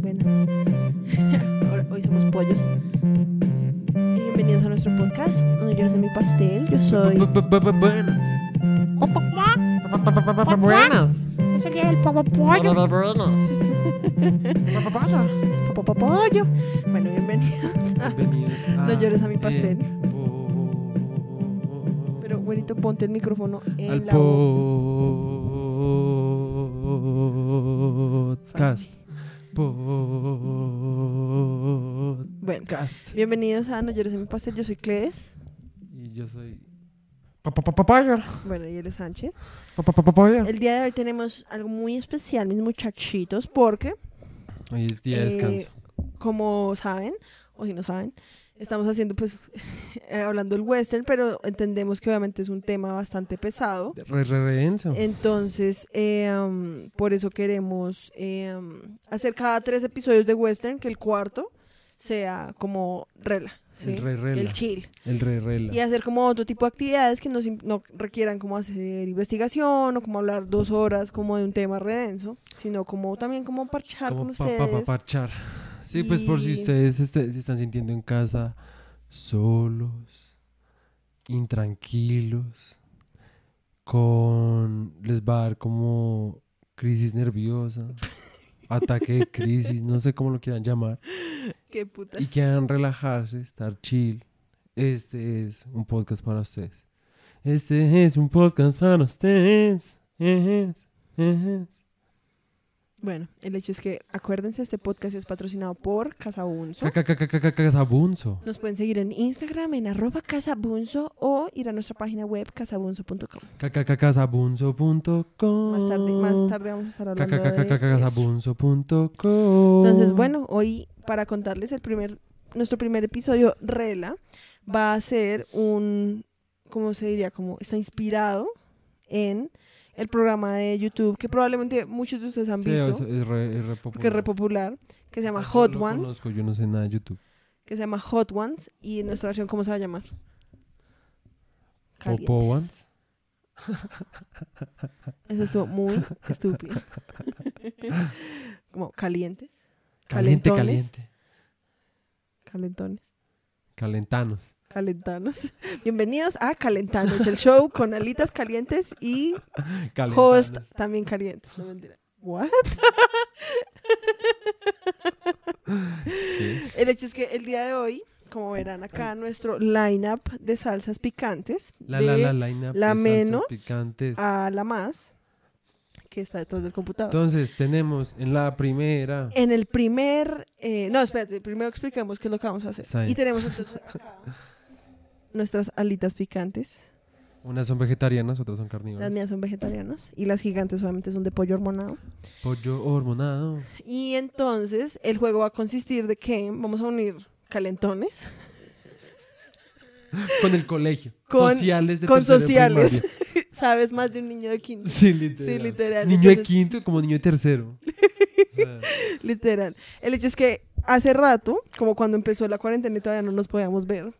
Bueno, ahora, hoy somos pollos. Bienvenidos a nuestro podcast. donde Yo soy mi pastel. Yo soy. Buenas. Buenas. Es el día del pollo. Papá pollo. Bueno, bienvenidos a. Bienvenidos a No llores a mi pastel. el po- Ponte el micrófono en al la podcast. Bueno, bienvenidos a No llores a mi pastel. Yo soy Cles. Y yo soy. Papaya. Bueno, y él es Sánchez. Papaya. El día de hoy tenemos algo muy especial, mis muchachitos, porque Hoy es día de Eh, descanso. como saben, o si no saben, estamos haciendo pues eh, hablando del western, pero entendemos que obviamente es un tema bastante pesado. Re, re, re denso. Entonces, eh, um, por eso queremos eh, um, hacer cada tres episodios de western, que el cuarto sea como rela, ¿sí? El re, rela. el chill. El re, rela. Y hacer como otro tipo de actividades que no, sim- no requieran como hacer investigación o como hablar dos horas como de un tema redenso, sino como también como parchar Como con pa- ustedes. pa- pa- parchar. Sí, pues por si ustedes este- se están sintiendo en casa solos, intranquilos, con les va a dar como crisis nerviosa, ataque de crisis, no sé cómo lo quieran llamar, Qué putas. y quieran relajarse, estar chill. Este es un podcast para ustedes. Este es un podcast para ustedes. Es, es. Bueno, el hecho es que acuérdense, este podcast es patrocinado por Casabunzo. Ca- ca- ca- ca- ca- Casabunzo. Nos pueden seguir en Instagram en arroba casabunzo o ir a nuestra página web casabunzo.com. Casabunzo.com. Más tarde, más tarde vamos a estar hablando de. Casabunzo.com. Entonces, bueno, hoy para contarles el primer, nuestro primer episodio, Rela, va a ser un, ¿cómo se diría? Como está inspirado en el programa de YouTube que probablemente muchos de ustedes han Sí, visto, es, es re, es re porque es re popular. popular, que se llama Yo Hot lo Ones, conozco, yo no sé nada de YouTube. que se llama Hot Ones y en nuestra versión, ¿cómo se va a llamar? Calientes. Popo Ones. Eso estuvo muy estúpido. Como calientes, Caliente, Calentones. caliente. calentones. Calentanos. Calentanos. Bienvenidos a Calentanos, el show con alitas calientes y Calentanos. host también caliente. No mentira. What? ¿Qué? El hecho es que el día de hoy, como verán acá, nuestro lineup de salsas picantes, La, de la, la, la menos picantes. a la más, que está detrás del computador. Entonces, tenemos en la primera. En el primer, eh, no, espérate, primero expliquemos qué es lo que vamos a hacer. Y tenemos entonces acá nuestras alitas picantes. Unas son vegetarianas, otras son Las carnívoras. mías son vegetarianas y las gigantes obviamente son de pollo hormonado. Pollo hormonado. Y entonces el juego va a consistir de que vamos a unir calentones Con el colegio. Con- sociales de con de sociales. primaria. Sabes más de un niño de quinto. Sí, literal. Sí, literal. Niño de Entonces- quinto como niño de tercero. Sea, Literal. El hecho es que hace rato, como cuando empezó la cuarentena y todavía no nos podíamos ver,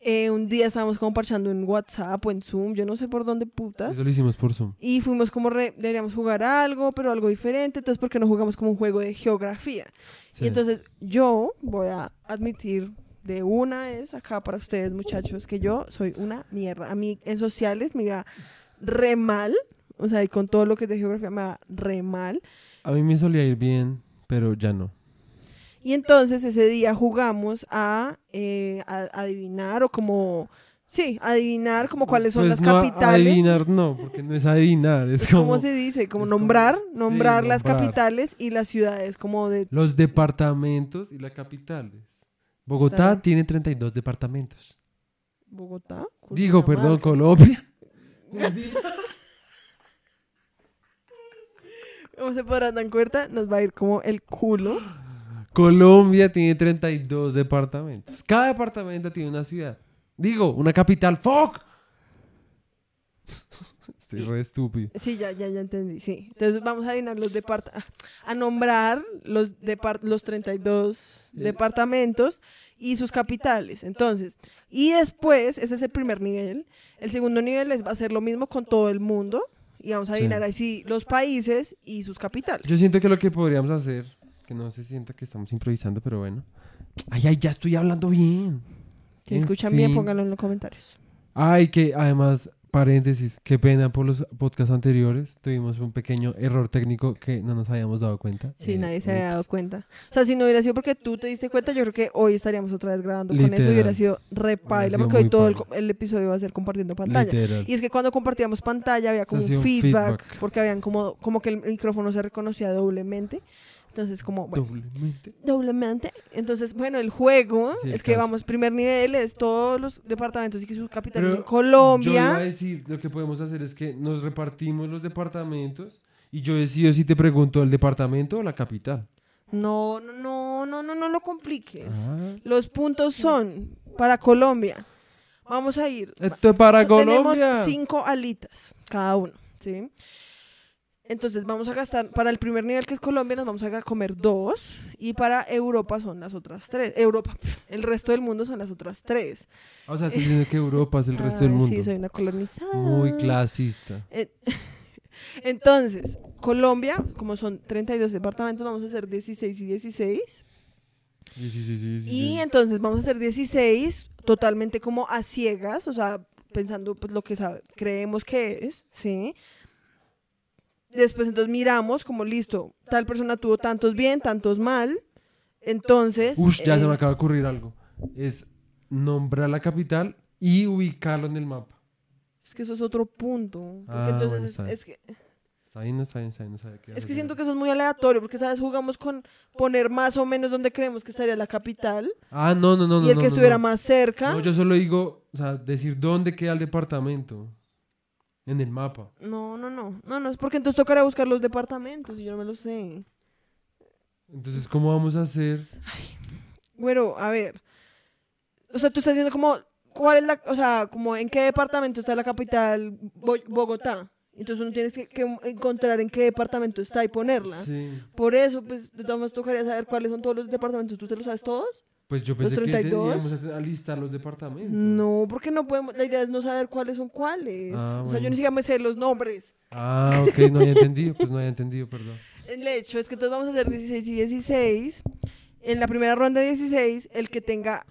eh, un día estábamos como parchando en WhatsApp o en Zoom, yo no sé por dónde putas. Eso lo hicimos por Zoom. Y fuimos como, re- deberíamos jugar algo, pero algo diferente. Entonces, ¿por qué no jugamos como un juego de geografía? Sí. Y entonces yo voy a admitir de una vez acá para ustedes, muchachos, que yo soy una mierda. A mí en sociales me iba re mal. O sea, y con todo lo que es de geografía me va re mal. A mí me solía ir bien, pero ya no. Y entonces ese día jugamos a, eh, a- adivinar o como, sí, adivinar como cuáles son Pues las no, capitales. Adivinar no, porque no es adivinar, es ¿Cómo como se dice? Como nombrar, sí, nombrar las nombrar. capitales y las ciudades, como de... los departamentos y las capitales. Bogotá Está. tiene 32 departamentos. Bogotá. Digo, perdón. Colombia. Como se podrán dar cuenta, nos va a ir como el culo. Colombia tiene 32 departamentos. Cada departamento tiene una ciudad. Digo, una capital. ¡Fuck! Estoy re estúpido. Sí, ya, ya, ya entendí, sí. Entonces vamos a adivinar los depart a nombrar los, depart los 32 Eh. departamentos y sus capitales. Entonces, y después, ese es el primer nivel. El segundo nivel es, va a ser lo mismo con todo el mundo. Y vamos a adivinar ahí sí los países y sus capitales. Yo siento que lo que podríamos hacer, que no se sienta que estamos improvisando, pero bueno. Ay, ay, ya estoy hablando bien. Si En escuchan bien, fin. pónganlo en los comentarios. Ay, que además, paréntesis, qué pena por los podcasts anteriores. Tuvimos un pequeño error técnico que no nos habíamos dado cuenta. Sí, Eh, nadie se había dado cuenta. O sea, si no hubiera sido porque tú te diste cuenta, yo creo que hoy estaríamos otra vez grabando con eso y Literal. hubiera sido repaila, porque hoy todo el, el episodio va a ser compartiendo pantalla. Literal. Y es que cuando compartíamos pantalla había como un feedback, feedback. porque habían como, como que el micrófono se reconocía doblemente. Entonces, como, bueno, Doblemente. doblemente. Entonces, bueno, el juego Sí, es que caso. vamos, primer nivel es todos los departamentos y que sus capitales en Yo iba a Colombia. decir, lo que podemos hacer es que nos repartimos los departamentos y yo decido si te pregunto el departamento o la capital. No, no, no, no, no, no lo compliques. Ah. Los puntos son para Colombia. Vamos a ir. Esto es para Tenemos Colombia. cinco alitas cada uno, ¿sí? Entonces vamos a gastar, para el primer nivel que es Colombia, nos vamos a comer dos. Y para Europa son las otras tres. Europa, el resto del mundo son las otras tres. O sea, diciendo que Europa es el resto del mundo. Sí, soy una colonizada. Muy clasista. Eh, Entonces, Colombia, como son 32 departamentos, vamos a hacer 16 y 16. Sí, sí, sí, sí, sí, Y sí. entonces vamos a hacer 16 totalmente como a ciegas, o sea, pensando pues lo que sabe- creemos que es, ¿sí? Después entonces miramos como listo, tal persona tuvo tantos bien, tantos mal. Entonces, Ush, ya se eh, me acaba de ocurrir algo. Es nombrar la capital y ubicarlo en el mapa. es que eso es otro punto. Porque Ah, entonces bueno, está es, que, Está bien, no está bien, está bien, qué es que siento que eso es muy aleatorio, porque sabes, jugamos con poner más o menos donde creemos que estaría la capital Ah, no, no, no. y el no, que no, estuviera no. más cerca. No, yo solo digo, o sea, decir dónde queda el departamento. En el mapa. No, no, no, no, no, es porque entonces tocará buscar los departamentos y yo no me lo sé. Entonces, ¿cómo vamos a hacer? Bueno, a ver. O sea, tú estás diciendo como, ¿cuál es la, o sea, como en qué departamento está la capital Bo- Bogotá? Entonces uno tienes que, que encontrar en qué departamento está y ponerla. Sí. Por eso, pues, de todas maneras tocaría saber cuáles son todos los departamentos. ¿Tú te los sabes todos? Pues yo ¿Los pensé que 32? teníamos a listar los departamentos. No, porque no podemos, la idea es no saber cuáles son cuáles. Ah, o sea, yo ni siquiera me sé los nombres. Ah, ok, no había entendido. Pues no había entendido, perdón. El hecho es que entonces vamos a hacer 16 y 16. En la primera ronda de 16, el que tenga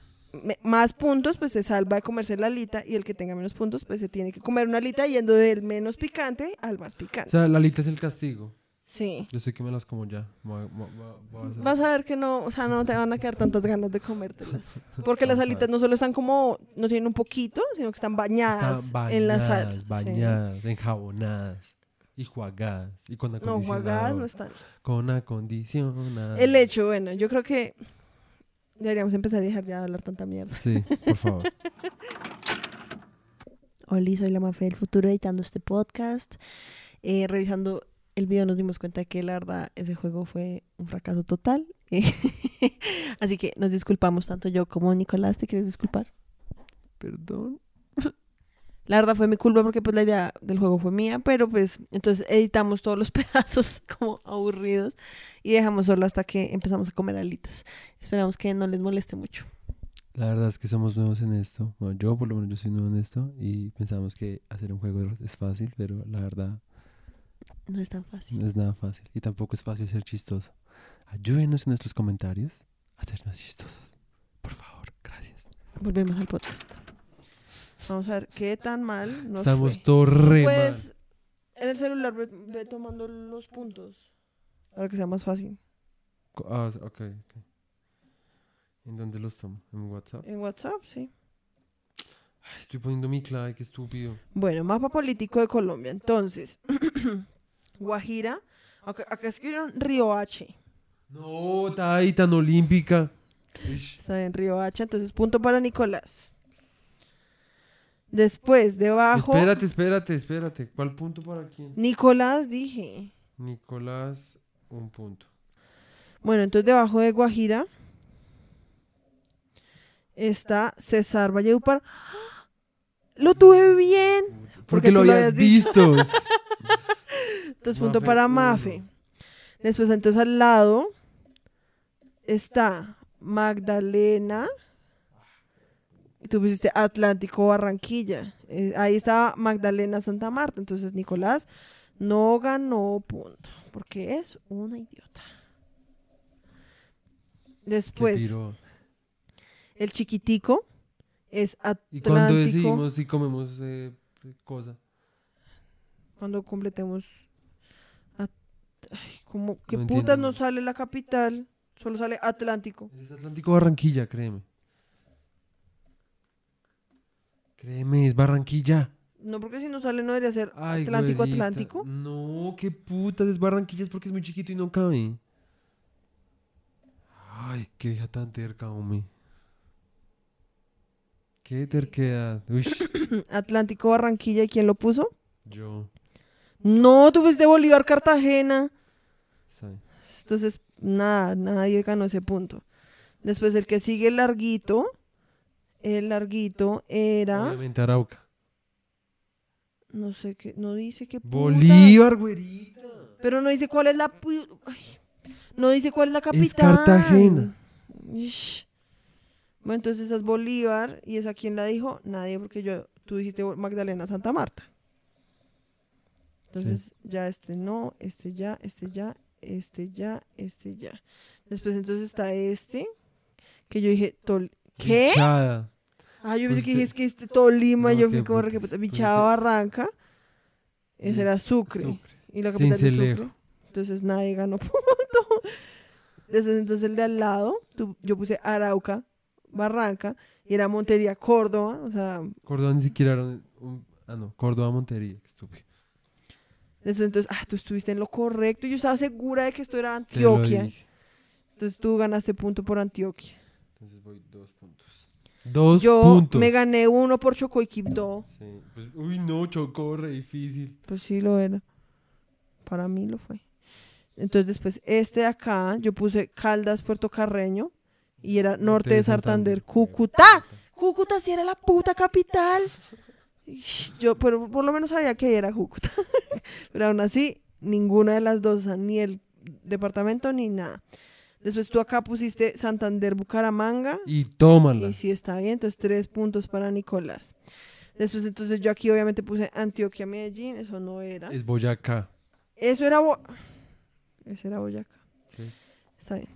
más puntos, pues se salva de comerse la alita. Y el que tenga menos puntos, pues se tiene que comer una alita yendo del menos picante al más O picante. sea, la lista es el castigo. Sí. Yo sé que me las como ya. Voy a- voy a- voy a hacer- Vas a ver que no, o sea, no te van a quedar tantas ganas de comértelas. Porque las alitas no solo están como, no tienen un poquito, sino que están bañadas, Están en la bañadas, salsa. sí. Bañadas, enjabonadas. Y jugadas. Y con No, acondicionador. jugadas no están. Con acondicionador. El hecho, bueno, yo creo que deberíamos empezar a dejar ya de hablar tanta mierda. Sí, por favor. Hola, soy la Mafe del futuro editando este podcast. Eh, revisando el video nos dimos cuenta que la verdad ese juego fue un fracaso total. Así que nos disculpamos tanto yo como Nicolás. ¿Te quieres disculpar? Perdón. La verdad fue mi culpa porque pues la idea del juego fue mía, pero pues entonces editamos todos los pedazos como aburridos y dejamos solo hasta que empezamos a comer alitas. Esperamos que no les moleste mucho. La verdad es que somos nuevos en esto. Bueno, yo por lo menos yo soy nuevo en esto y pensamos que hacer un juego es fácil, pero la verdad No es tan fácil. no es nada fácil y tampoco es fácil ser chistoso. Ayúdenos en nuestros comentarios a hacernos chistosos. Por favor, gracias. Volvemos al podcast. Vamos a ver qué tan mal nos Estamos fue. todos re Pues mal. en el celular ve, ve tomando los puntos para que sea más fácil. Co- Ah, ok, ok. ¿En dónde los tomo? ¿En WhatsApp? En WhatsApp, sí. Ay, estoy poniendo mi clave, qué estúpido. Bueno, mapa político de Colombia. Entonces, Guajira. Acá, acá escribieron Río H. No, está ahí tan olímpica. Está en Río H. Entonces, punto para Nicolás. Después, debajo. Espérate, espérate, espérate. ¿Cuál punto para quién? Nicolás dije. Nicolás, un punto. Bueno, entonces debajo de Guajira está César Valledupar. ¡Ah! Lo tuve bien. Porque lo habías dicho. visto. Entonces, punto Mafe para uno. Mafe. Después, entonces al lado está Magdalena. Y tú pusiste Atlántico Barranquilla. Eh, ahí estaba Magdalena Santa Marta. Entonces, Nicolás no ganó punto. Porque es una idiota. ¿Qué Después, el chiquitico es ¿Y cuándo Atlántico. decidimos si comemos eh, cosa? Cuando completemos. Ay, ¿cómo? ¿Qué No putas no sale la capital? Solo sale Atlántico. Es Atlántico Barranquilla, créeme. Créeme, es Barranquilla. No, porque si no sale no debería ser Ay, Atlántico, güerita. Atlántico. No, qué putas, es Barranquilla, es porque es muy chiquito y no cabe. Ay, qué vieja tan terca, hombre. Qué terquedad. Uy, Atlántico, Barranquilla. ¿Y quién lo puso? yo. No, tú fuiste Bolívar, Cartagena. Entonces, nada, nadie ganó ese punto. Después el que sigue el larguito. El larguito era. Obviamente Arauca. No sé qué. No dice qué. putas. Bolívar, güerita. Pero no dice cuál es la. ay, no dice cuál es la capital. Cartagena. Ish. Bueno, entonces esa es Bolívar. ¿Y esa quién la dijo? Nadie, porque yo, tú dijiste Magdalena Santa Marta. Entonces ya este no, este ya, este ya, este ya, este ya. Después entonces está este, que yo dije, Tol ¿qué? Bichada. Ah, yo pensé que Pues, dije, es que este Tolima, no, yo fui como requeputa. Pues, Bichada Barranca, ese era Sucre. Sucre. Y la capital de. Sucre. Entonces nadie ganó punto. Desde entonces el de al lado, tú- yo puse Arauca, Barranca, y era Montería, Córdoba. O sea, Córdoba ni siquiera era un, Ah, no, Córdoba Montería, estúpido. Después entonces, ah, tú estuviste en lo correcto. Yo estaba segura de que esto era Antioquia. Entonces tú ganaste punto por Antioquia. Entonces voy dos puntos. Dos yo puntos. me gané uno por Chocó y Quibdó. Sí, pues, uy, no, chocó, re difícil. Pues sí lo era. Para mí lo fue. Entonces después este de acá, yo puse Caldas, Puerto Carreño. Y era Norte de Santander, Cúcuta. Cúcuta sí era la puta capital. Yo, pero por lo menos sabía que era Cúcuta. pero aún así, ninguna de las dos, ni el departamento ni nada. Después tú acá pusiste Santander, Bucaramanga. Y tómala. Y sí está bien, entonces tres puntos para Nicolás. Después entonces yo aquí obviamente puse Antioquia, Medellín, eso no era. Es Boyacá. Eso era Bo- Ese era Boyacá. Sí. Está bien.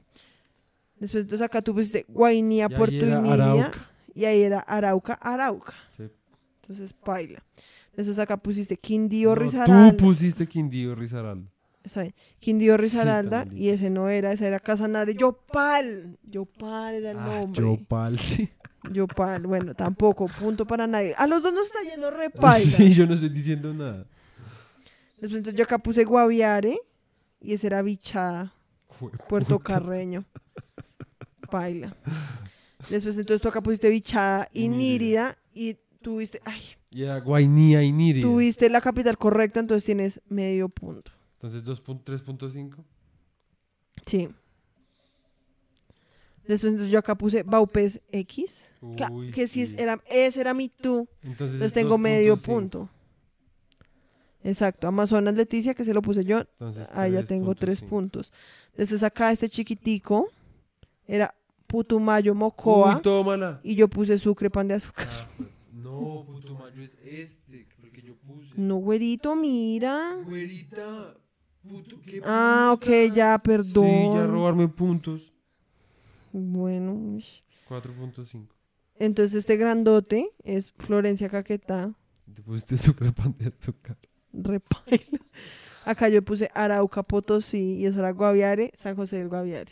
Después entonces acá tú pusiste Guainía, Puerto. Arauca. Y ahí era Arauca, Arauca. Sí. Entonces paila. Después acá pusiste Quindío, No, Risaralda. Tú pusiste Quindío Risaralda. Está bien. Quindío, Sí, Risaralda. tan y ese no era, ese era Casanare. Yopal. Yopal era el Ah, nombre. Yopal, sí. Yopal. Bueno, tampoco. Punto para nadie. A los dos nos está yendo re paila. Sí, yo no estoy diciendo nada. Después entonces yo acá puse Guaviare. Y ese era Bichada. Puerto Carreño. Paila. Después entonces tú acá pusiste Bichada y. Nírida. Y tuviste, ay, Y era Guainía y Niri. tuviste la capital correcta, entonces tienes medio punto. Entonces 2.3.5. Sí. Después entonces yo acá puse Baupés X. Que, Uy, que sí, sí. era, ese era mi tú. Entonces, Entonces es tengo medio 2.5. punto. Exacto. Amazonas Leticia, que se lo puse yo. Entonces, Ahí ya tengo tres 3.5. puntos. Después acá este chiquitico. Era Putumayo Mocoa. Uy, y yo puse Sucre Pan de Azúcar. Ah, no, Putumayo es este, que fue el que yo puse. No, güerito, mira. Güerita, puto, qué Ah, ok, putas. ya, Sí, ya perdón. robarme puntos. Bueno. uy. 4.5. Entonces este grandote es Florencia Caquetá. Te pusiste pan de azúcar. Repaila. Acá yo puse Arauca, Potosí y eso era Guaviare, San José del Guaviare.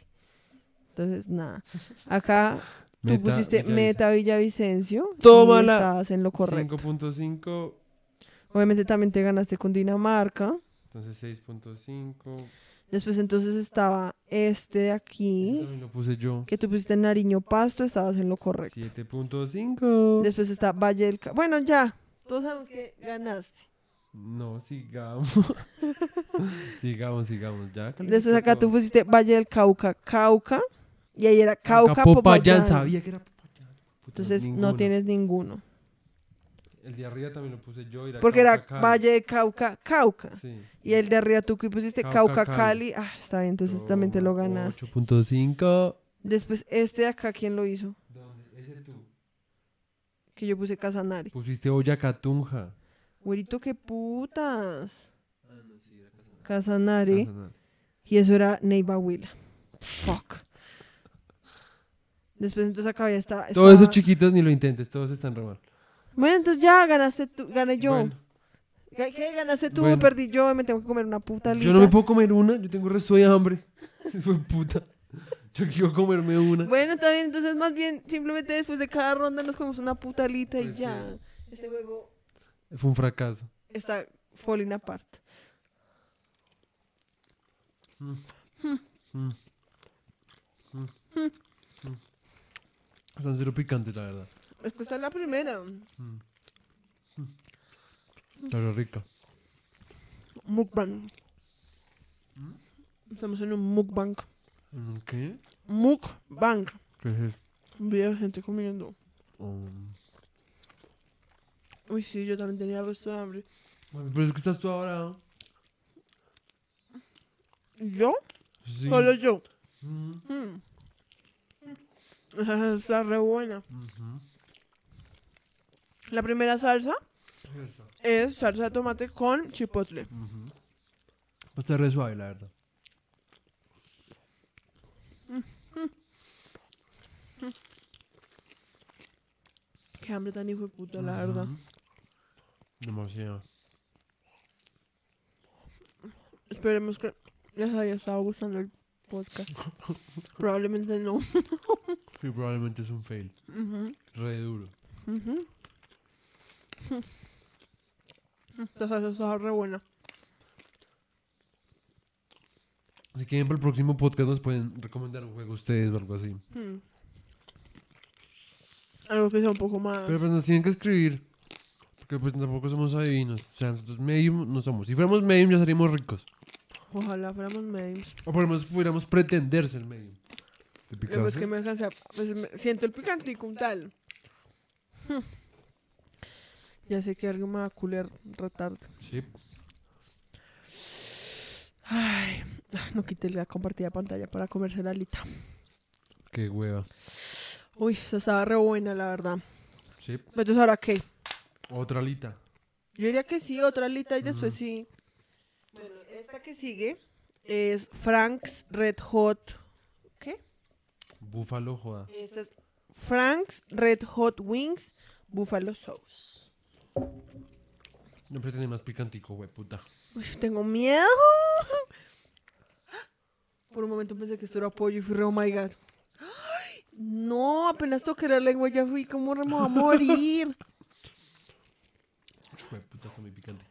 Entonces, nada. Acá tú pusiste. Meta Villavicencio. Tómala. Y estabas en lo correcto. 5.5. Obviamente también te ganaste con Dinamarca. Entonces 6.5. Después entonces estaba este de aquí. También lo puse yo. Que tú pusiste Nariño Pasto, estabas en lo correcto. 7.5. Después está Valle del Ca- Bueno, ya. Todos sabemos que ganaste. No, sigamos. sigamos, sigamos. Ya, Después acá tú pusiste Valle del Cauca, Cauca. Y ahí era. Cauca, Popayán, Popayán. sabía que era Popayán. Puta, Entonces no tienes ninguno. El de arriba también lo puse yo. Era Porque era Cali. Valle de Cauca, Cauca. Sí. Y el de arriba tú que pusiste Cauca, Cauca, Cali. Cali. Ah, está bien, entonces también te lo ganaste. 8.5. Después, este de acá, ¿quién lo hizo? ¿Dónde? Ese tú. Que yo puse Casanare. Pusiste Boyacatunja. Güerito, qué putas. Ah, no, sí, era Casanare. Casanare. Casanare. Y eso era Neiva Huila. Fuck. Después entonces acá ya está. Todos esos chiquitos ni lo intentes, todos están re mal. Bueno, entonces ya ganaste tú, gané yo. Bueno, ¿Qué, ganaste tú? Bueno. Perdí yo, me tengo que comer una puta yo no me puedo comer una, yo tengo resto de hambre. Fue puta. Yo quiero comerme una. Bueno, está bien, entonces más bien simplemente después de cada ronda nos comemos una puta alita y Pues ya. Este juego Fue un fracaso. está falling apart. Están cero picantes, la verdad. Es que esta es la primera. Pero rica. Mukbang. Estamos en un mukbang. ¿Un ¿Qué? Mukbang. ¿Qué es eso? Gente comiendo. Um, Uy, sí, yo también tenía el resto de hambre. pero es que estás tú ahora. ¿Yo? Sí. Solo yo. Mm, Mm. Está re buena. La primera salsa Eso. es salsa de tomate con chipotle. Pues está re suave, la verdad. Qué hambre tan hijo de puta, la verdad. Demasiado. Esperemos que les haya estado gustando el podcast. Probablemente no. Sí, probablemente es un fail. Re duro. ujú. Esta salsa está re buena. Si quieren para el próximo podcast nos pueden recomendar un juego ustedes o algo así. Mm. Algo que sea un poco más. Pero pues nos tienen que escribir. Porque pues tampoco somos adivinos. O sea, nosotros medium no somos. Si fuéramos medium ya seríamos ricos. Ojalá fuéramos medios. O por lo menos pudiéramos pretender ser medium. Es que me alcancé a- pues, me- siento el picantico un tal. Hmm. Ya sé que algo me va a culer retardo. Sí. Ay, no quité la compartida pantalla para comerse la alita. Qué hueva. Uy, esa estaba re buena, la verdad. Sí. Entonces, ¿ahora qué? Otra alita. Yo diría que sí, otra alita y después sí. Bueno, esta que sigue es Frank's Red Hot. ¿Qué? Búfalo, joda. Esta es Frank's Red Hot Wings Buffalo Sauce. Yo pretendí más picantico, güey, puta. Uy, tengo miedo. Por un momento pensé que esto era pollo y fui re, oh my god. Ay, no, apenas toqué la lengua ya fui como me voy a morir. Güey, puta, está muy picante.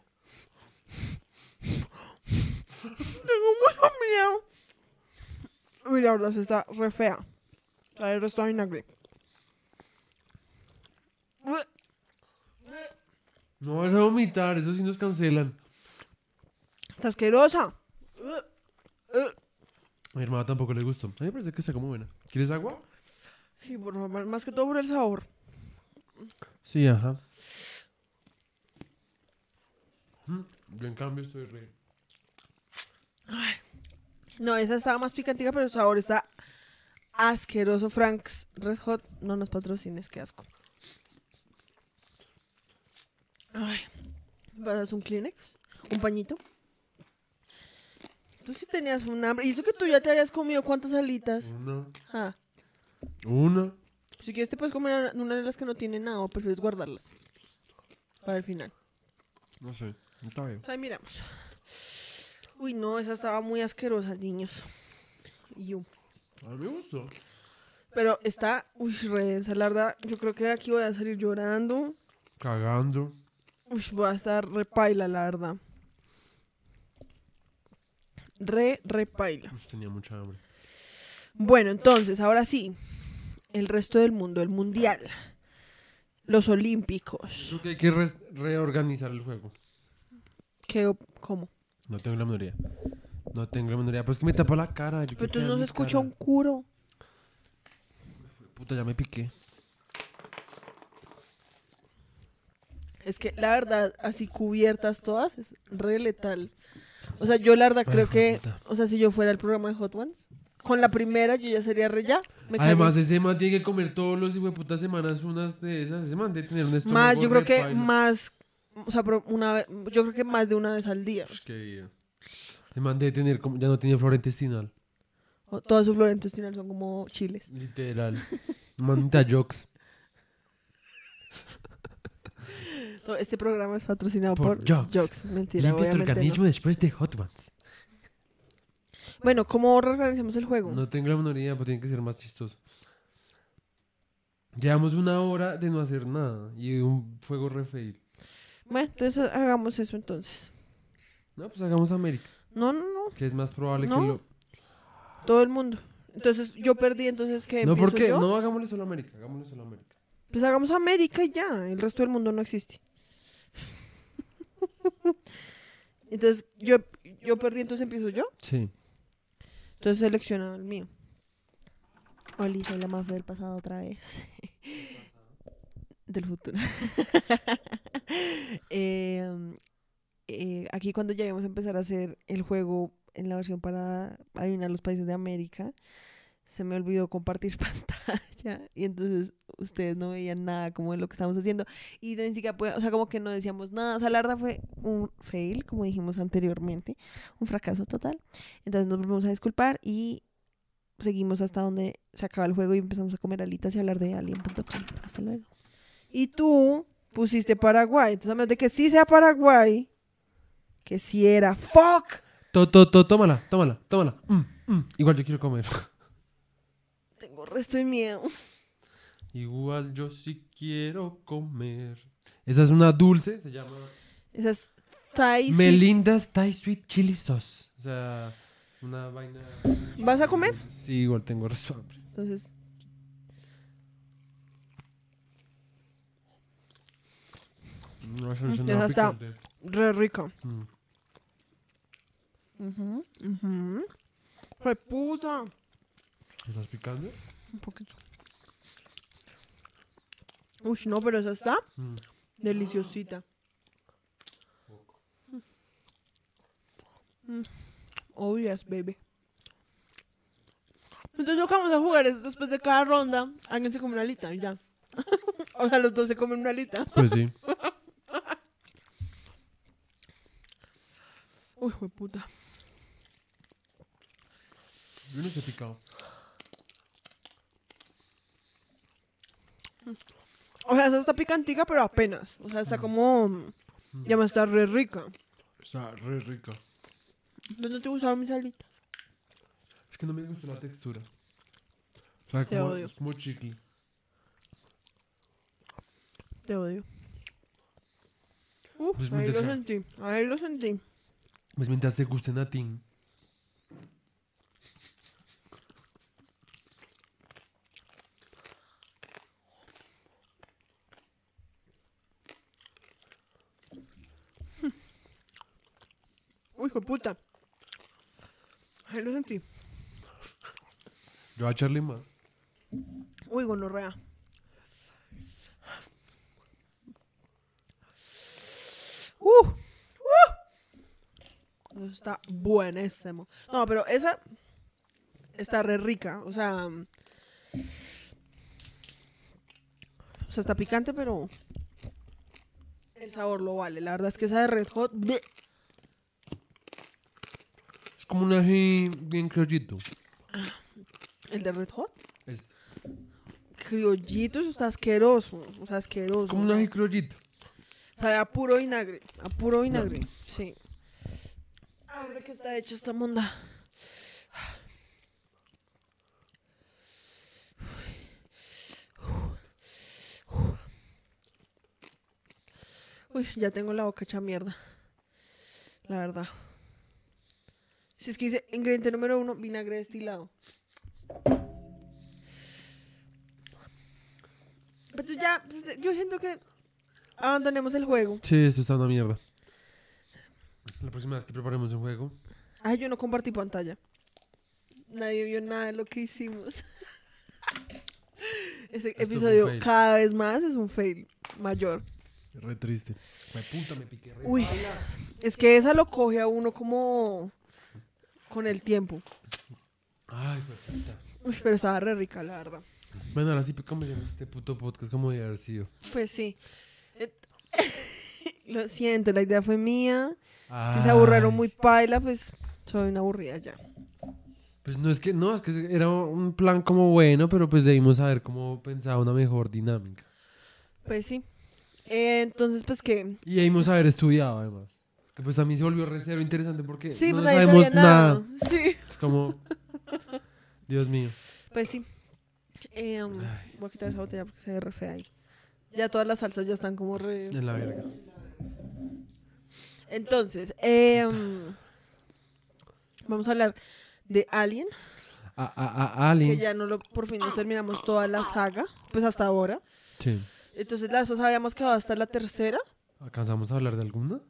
Tengo mucho miedo. Uy, la verdad, se está re fea. El resto de vinagre. No vas a vomitar, eso sí nos cancelan. Está asquerosa. A mi hermana tampoco le gustó. A mí me parece que está como buena. ¿Quieres agua? Sí, por favor, más que todo por el sabor. Sí, ajá. Mm, Yo en cambio estoy re... No, esa estaba más picantica, pero el sabor está asqueroso. Frank's Red Hot no nos patrocines, qué asco. Ay, ¿vas un Kleenex? ¿Un pañito? Tú sí tenías un hambre. Y eso que tú ya te habías comido cuántas alitas. Una. Ah, Una. si quieres te puedes comer una de las que no tiene nada o prefieres guardarlas para el final. No sé. Está bien. Ahí miramos. Uy, no, esa estaba muy asquerosa, niños. Yu. A mí me gustó. Pero está, uy, re la verdad. Yo creo que aquí voy a salir llorando. Cagando. Uy, voy a estar repaila, la verdad. Re, repaila. Tenía mucha hambre. Bueno, entonces, ahora sí. El resto del mundo, el mundial. Los olímpicos. Creo que hay que re- reorganizar el juego. ¿Qué, o- ¿Cómo? No tengo la menoría. No tengo la menoría. Pues que me tapa la cara. Yo Pero entonces no mi se escucha cara. un curo. Puta, ya me piqué. Es que la verdad, así cubiertas todas, es re letal. O sea, yo la verdad creo que, puta. o sea, si yo fuera el programa de Hot Ones, con la primera yo ya sería re ya. me Además, ese man tiene que comer todos los putas semanas unas de esas. Ese man debe tener un estómago más, yo creo re que paila. más, o sea, pero una vez, yo creo que más de una vez al día. Pues, qué vida. Ese man debe tener, como, ya no tiene flora intestinal. O- Toda su flora intestinal son como chiles. Literal. Manda jokes. Todo Este programa es patrocinado Por por, Jokes. Jokes. Mentira, Limpia tu obviamente no. organismo después de Hot Ones. Bueno, ¿cómo reorganizamos el juego? No tengo la minoría, pero tiene que ser más chistoso. Llevamos una hora de no hacer nada y un fuego re fail. Bueno, entonces hagamos eso entonces. No, pues hagamos América, No, no, no, que es más probable No. que lo... todo el mundo. Entonces yo perdí, entonces ¿qué? No, ¿Empiezo porque yo? no hagámosle solo América, hagámosle solo América. Pues hagamos América y ya, el resto del mundo no existe. entonces yo, yo perdí, entonces empiezo yo. Sí. Entonces selecciona el mío. Oli, soy la más del pasado otra vez. del futuro. Eh, eh, aquí cuando ya íbamos a empezar a hacer el juego en la versión para adivinar los países de América, se me olvidó compartir pantalla y entonces ustedes no veían nada como de lo que estábamos haciendo y ni siquiera puede- o sea, como que no decíamos nada, o sea, la verdad fue un fail, como dijimos anteriormente, un fracaso total. Entonces nos volvemos a disculpar y seguimos hasta donde se acaba el juego y empezamos a comer alitas y hablar de alien.com. Hasta luego. Y tú pusiste Paraguay, entonces a menos de que sí sea Paraguay, que sí era. ¡Fuck! To, to, to, tómala, tómala, tómala. Mm, mm. Igual yo quiero comer. Tengo resto de miedo. Igual yo sí quiero comer. Esa es una dulce, se llama Esas Thai sweet- Melinda's Thai Sweet Chili Sauce. O sea, una vaina. ¿Vas a comer? Sí, igual tengo resto de hambre. Entonces, No, eso es esa está- re rico. Mm. Ujú, ujú. ¡Re puta! ¿Estás picando? Un poquito. Uy, no, pero esa está Mm. deliciosita. Mm. Oh, yes, baby. Entonces lo que vamos a jugar es después de cada ronda, alguien se come una alita y ya. o sea, los dos se comen una alita. Pues sí. Uy, puta. Yo no sé picado. O sea, esa está picantica, pero apenas. O sea, está como... Ya me está re rica. Está re rica. ¿Entonces no te gustaron mis alitas? Es que no me gustó la textura. O sea, Te como, odio. es como chicle. Te odio. Uf, Pues ahí mientras lo sea- sentí. Ahí lo sentí. Pues mientras te gusten a ti. Uy, fue puta. Ahí lo sentí. Yo a echarle más. Uy, gonorrea. Uh, uh. Eso está buenísimo. No, pero esa está re rica. O sea, o sea, está picante, pero el sabor lo vale. La verdad es que esa de Red Hot, bleh. Es como un ají bien criollito. el de Red Hot, Es criollito, eso está asqueroso. O sea, asqueroso. como un ají criollito. Sabe a puro vinagre. A puro vinagre. Sí. A ver de qué está hecha esta monda. Uy, ya tengo la boca hecha mierda. La verdad. Si es que dice ingrediente número uno, vinagre destilado. Pero ya, pues, yo siento que abandonemos el juego. Sí, esto está una mierda. La próxima vez que preparemos un juego. Ay, yo no compartí pantalla. Nadie vio nada de lo que hicimos. Ese episodio cada vez más es un fail mayor. Re triste. Fue puta, me piqué re Uy. Es que esa lo coge a uno como con el tiempo. Ay, puta. Uy, pero estaba re rica, la verdad. Bueno, ahora sí, comencemos este puto podcast como de haber sido. Pues sí. Lo siento, la idea fue mía. Si se aburrieron muy paila, pues soy una aburrida ya. Pues no es que, no, es que era un plan como bueno, pero pues debimos saber cómo pensaba una mejor dinámica. Pues sí. Eh, entonces, pues que... Y debimos haber estudiado además. Que pues a mí se volvió re cero interesante porque Sí, no pues sabemos nada. nada. Sí. Es como, Dios mío. Pues sí. Eh, um, voy a quitar esa botella porque se ve re fea ahí. Ya todas las salsas ya están como re... En la verga. Entonces, eh, um, vamos a hablar de Alien, A, a, a Ali. que ya no lo, por fin nos terminamos toda la saga, pues hasta ahora. Sí. Entonces, la después habíamos quedado hasta la tercera. ¿Alcanzamos a hablar de alguna?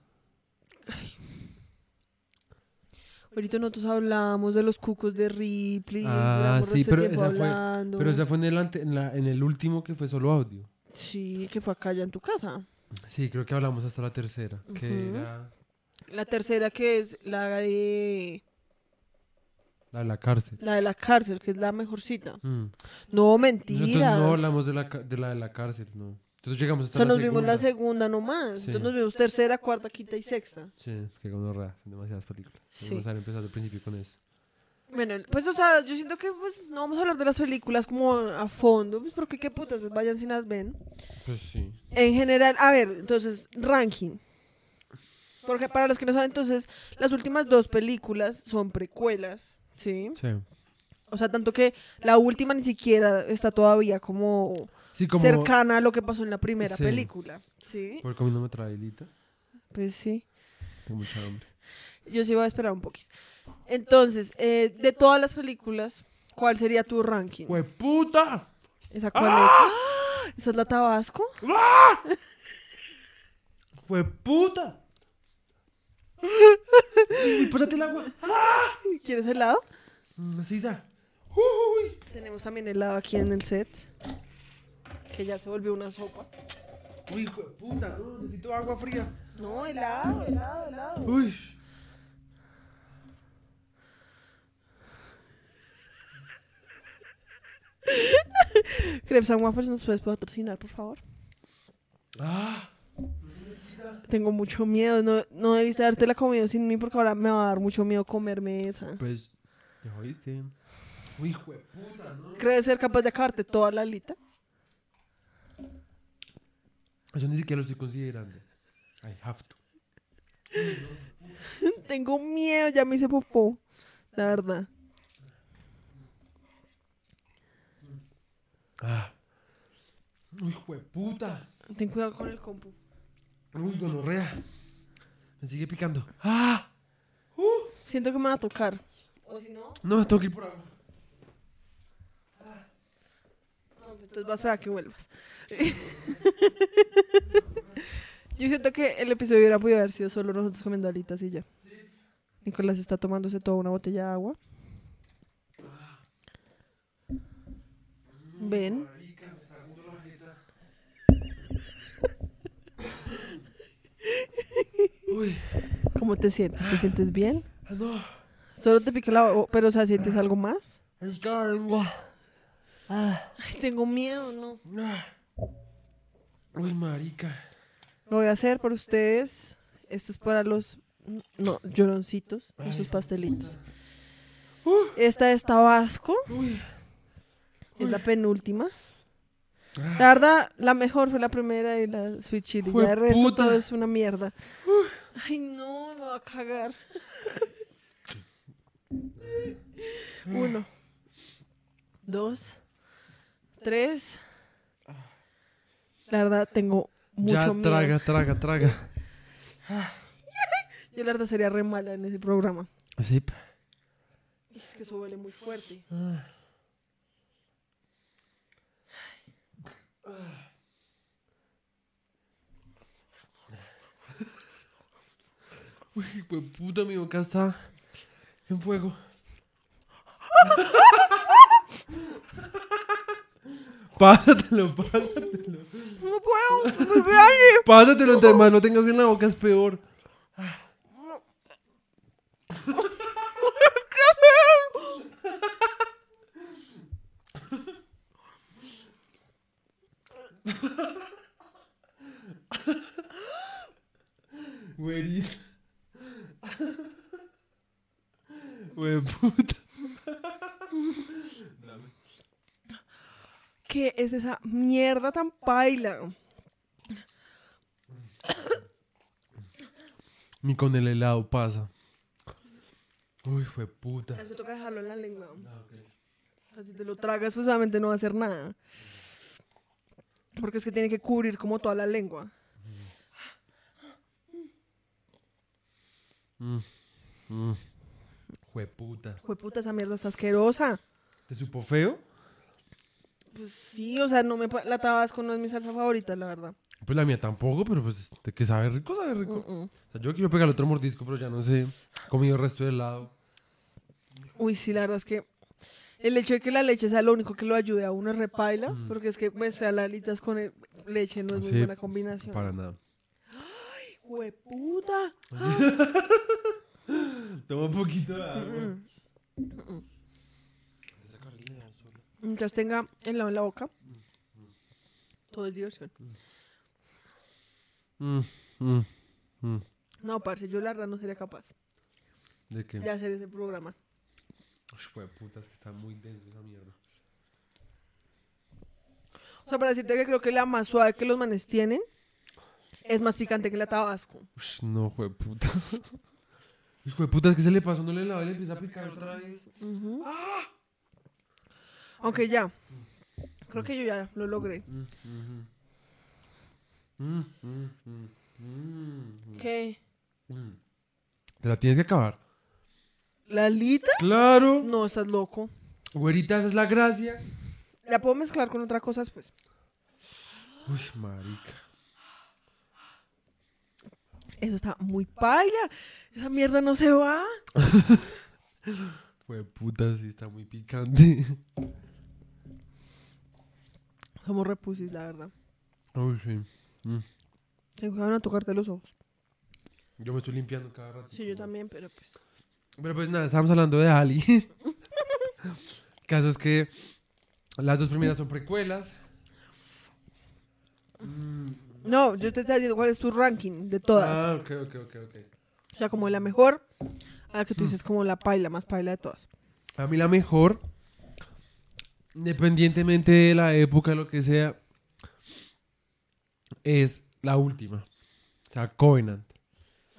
Ahorita nosotros hablamos de los cucos de Ripley. Ah, sí, pero esa fue-. Pero esa fue en el, ante- en, la- en el último que fue solo audio. Sí, que fue acá ya en tu casa. Sí, creo que hablamos hasta la tercera. Que Ujú. era La tercera que es la de la de la cárcel. la de la cárcel, que es la mejorcita. Mm. No, Nosotros mentiras. no hablamos de la, ca- de la de la cárcel, no. Entonces llegamos O hasta sea, la nos vimos la segunda. nomás. Sí. Entonces nos vimos tercera, cuarta, quinta y sexta. Sí, que gonorrea, son demasiadas películas. Sí. Vamos a empezado al principio con eso. Bueno, pues o sea, yo siento que pues no vamos a hablar de las películas como a fondo, pues porque qué putas, pues vayan si las ven. Pues sí. En general, a ver, entonces, ranking. Porque para los que no saben, entonces, las últimas dos películas son precuelas, ¿sí? Sí. O sea, tanto que la última ni siquiera está todavía como, Sí, como cercana a lo que pasó en la primera Sí. película, ¿sí? por comiéndome trailita. Pues sí. Tengo mucha hambre. Yo sí voy a esperar un poquis. Entonces, eh, de todas las películas, ¿cuál sería tu ranking? ¡Hueputa! ¿Esa cuál es? ¡Ah! ¿Esa es la Tabasco? ¡Hueputa! Uy, pásate el agua. ¿Quieres helado? Mm. Uy. Tenemos también helado aquí en el set. Que ya se volvió una sopa. Uy, hijo de puta, no, necesito agua fría. No, helado, helado, helado. Uy. Crepes and Waffles, ¿nos puedes patrocinar, por favor? Ah. Tengo mucho miedo. No, no debiste darte la comida sin mí porque ahora me va a dar mucho miedo comerme esa. Pues, ¿ya oíste? Uy, hijo de puta, no. ¿Crees ser capaz de acabarte toda la alita? Eso ni siquiera lo estoy considerando. I have to. Tengo miedo, ya me hice popó. La verdad. Ah. Uy, hijo de puta. Ten cuidado con el compu. Uy, gonorrea. Me sigue picando. ¡Ah! Siento que me va a tocar. O si no, No, tengo que ir por agua. no, entonces vas a esperar a que vuelvas. Yo siento que el episodio hubiera podido haber sido solo nosotros comiendo alitas y ya. Nicolás está tomándose toda una botella de agua. Ven. Uy. ¿Cómo te sientes? ¿Te sientes bien? Ah, no. Solo te pica la pero o sea, ¿sientes algo más? El cargo. Ay, tengo miedo, no. Ah. Uy, marica. Lo voy a hacer por ustedes. Esto es para los, no, lloroncitos, nuestros pastelitos. Esta es Tabasco, Uy. es la penúltima. Ah. La verdad, la mejor fue la primera y la sweet chili. Ya el resto todo es una mierda. Ay, no, me va a cagar. Uno, dos, tres. La verdad, tengo mucho ya, miedo. traga, traga, traga. Yo la verdad sería re mala en ese programa. Sí. Es que eso huele muy fuerte. Uy, pues puta, mi boca está en fuego. Pásatelo, pásatelo. No puedo. Me voy a ir. Pásatelo, entre más lo tengas en la boca es peor. Güerita. Güey, puta. ¿Qué es esa mierda tan paila? Ni con el helado pasa. Uy, fue puta. Me toca dejarlo en la lengua. Si te lo tragas, pues obviamente no va a hacer nada. Porque es que tiene que cubrir como toda la lengua. Mm, mm. Fue puta. Jue puta, esa mierda está asquerosa. ¿Te supo feo? Pues sí, o sea, no me la tabasco no es mi salsa favorita, la verdad. Pues la mía tampoco, pero pues de que sabe rico, sabe rico. Mm, mm. O sea, yo quiero pegar otro mordisco, pero ya no sé. Comido el resto de helado. Uy, sí, la verdad es que el hecho de que la leche sea lo único que lo ayude a uno es repaila, Mm. porque es que mezclar alitas con el- leche no es muy buena combinación. Para nada. Jue puta. Toma un poquito de agua. Mientras tenga helado en la boca, todo es diversión. Mm, mm, mm. No, parce, yo la verdad no sería capaz ¿De qué? de hacer ese programa. Uy, fue puta, es que está muy denso esa mierda. O sea, para decirte que creo que la más suave que los manes tienen es más picante que la tabasco. Ush, no, fue puta. Hijo de puta, es que se le pasó, no le y le empieza a picar otra vez. Ujú. Aunque ya, creo que yo ya lo logré. ¿Qué? Te la tienes que acabar. ¿La alita? Claro. No, estás loco. Güerita, esa es la gracia. La puedo mezclar con otras cosas, pues. Uy, marica. Eso está muy paila. Esa mierda no se va. Fue puta, sí está muy picante. Somos repusis, la verdad. Uy, sí. Mm. Ten cuidado no tocarte los ojos. Yo me estoy limpiando cada rato. Sí, yo también, pero pues. Pero pues nada, estamos hablando de Ali. Caso es que las dos primeras son precuelas. Mm, No, yo te estaba diciendo cuál es tu ranking de todas. Ah, ok, ok, ok, ok. O sea, como la mejor, a la que tú Hmm. dices como la paila, más paila de todas. A mí la mejor, independientemente de la época, lo que sea, es la última. O sea, Covenant.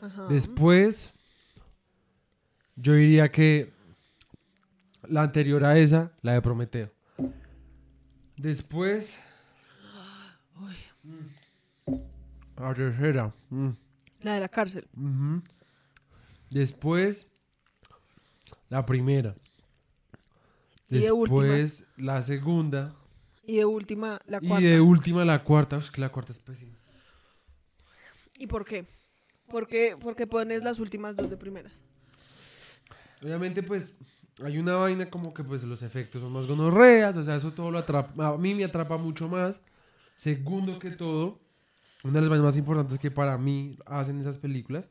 Ajá. Después, yo diría que la anterior a esa, la de Prometeo. Después, mm, la tercera. mm, La de la cárcel. ujú. Después, la primera. Y de Después, la segunda. Y de última, la Y cuarta. de última, la cuarta. Uy, que la cuarta es pésima. ¿Y por qué? ¿Por qué? Porque pones las últimas dos de primeras. Obviamente, pues, hay una vaina como que, pues, los efectos son más gonorreas, o sea, eso todo lo atrapa, a mí me atrapa mucho más. Segundo que todo, una de las vainas más importantes que para mí hacen esas películas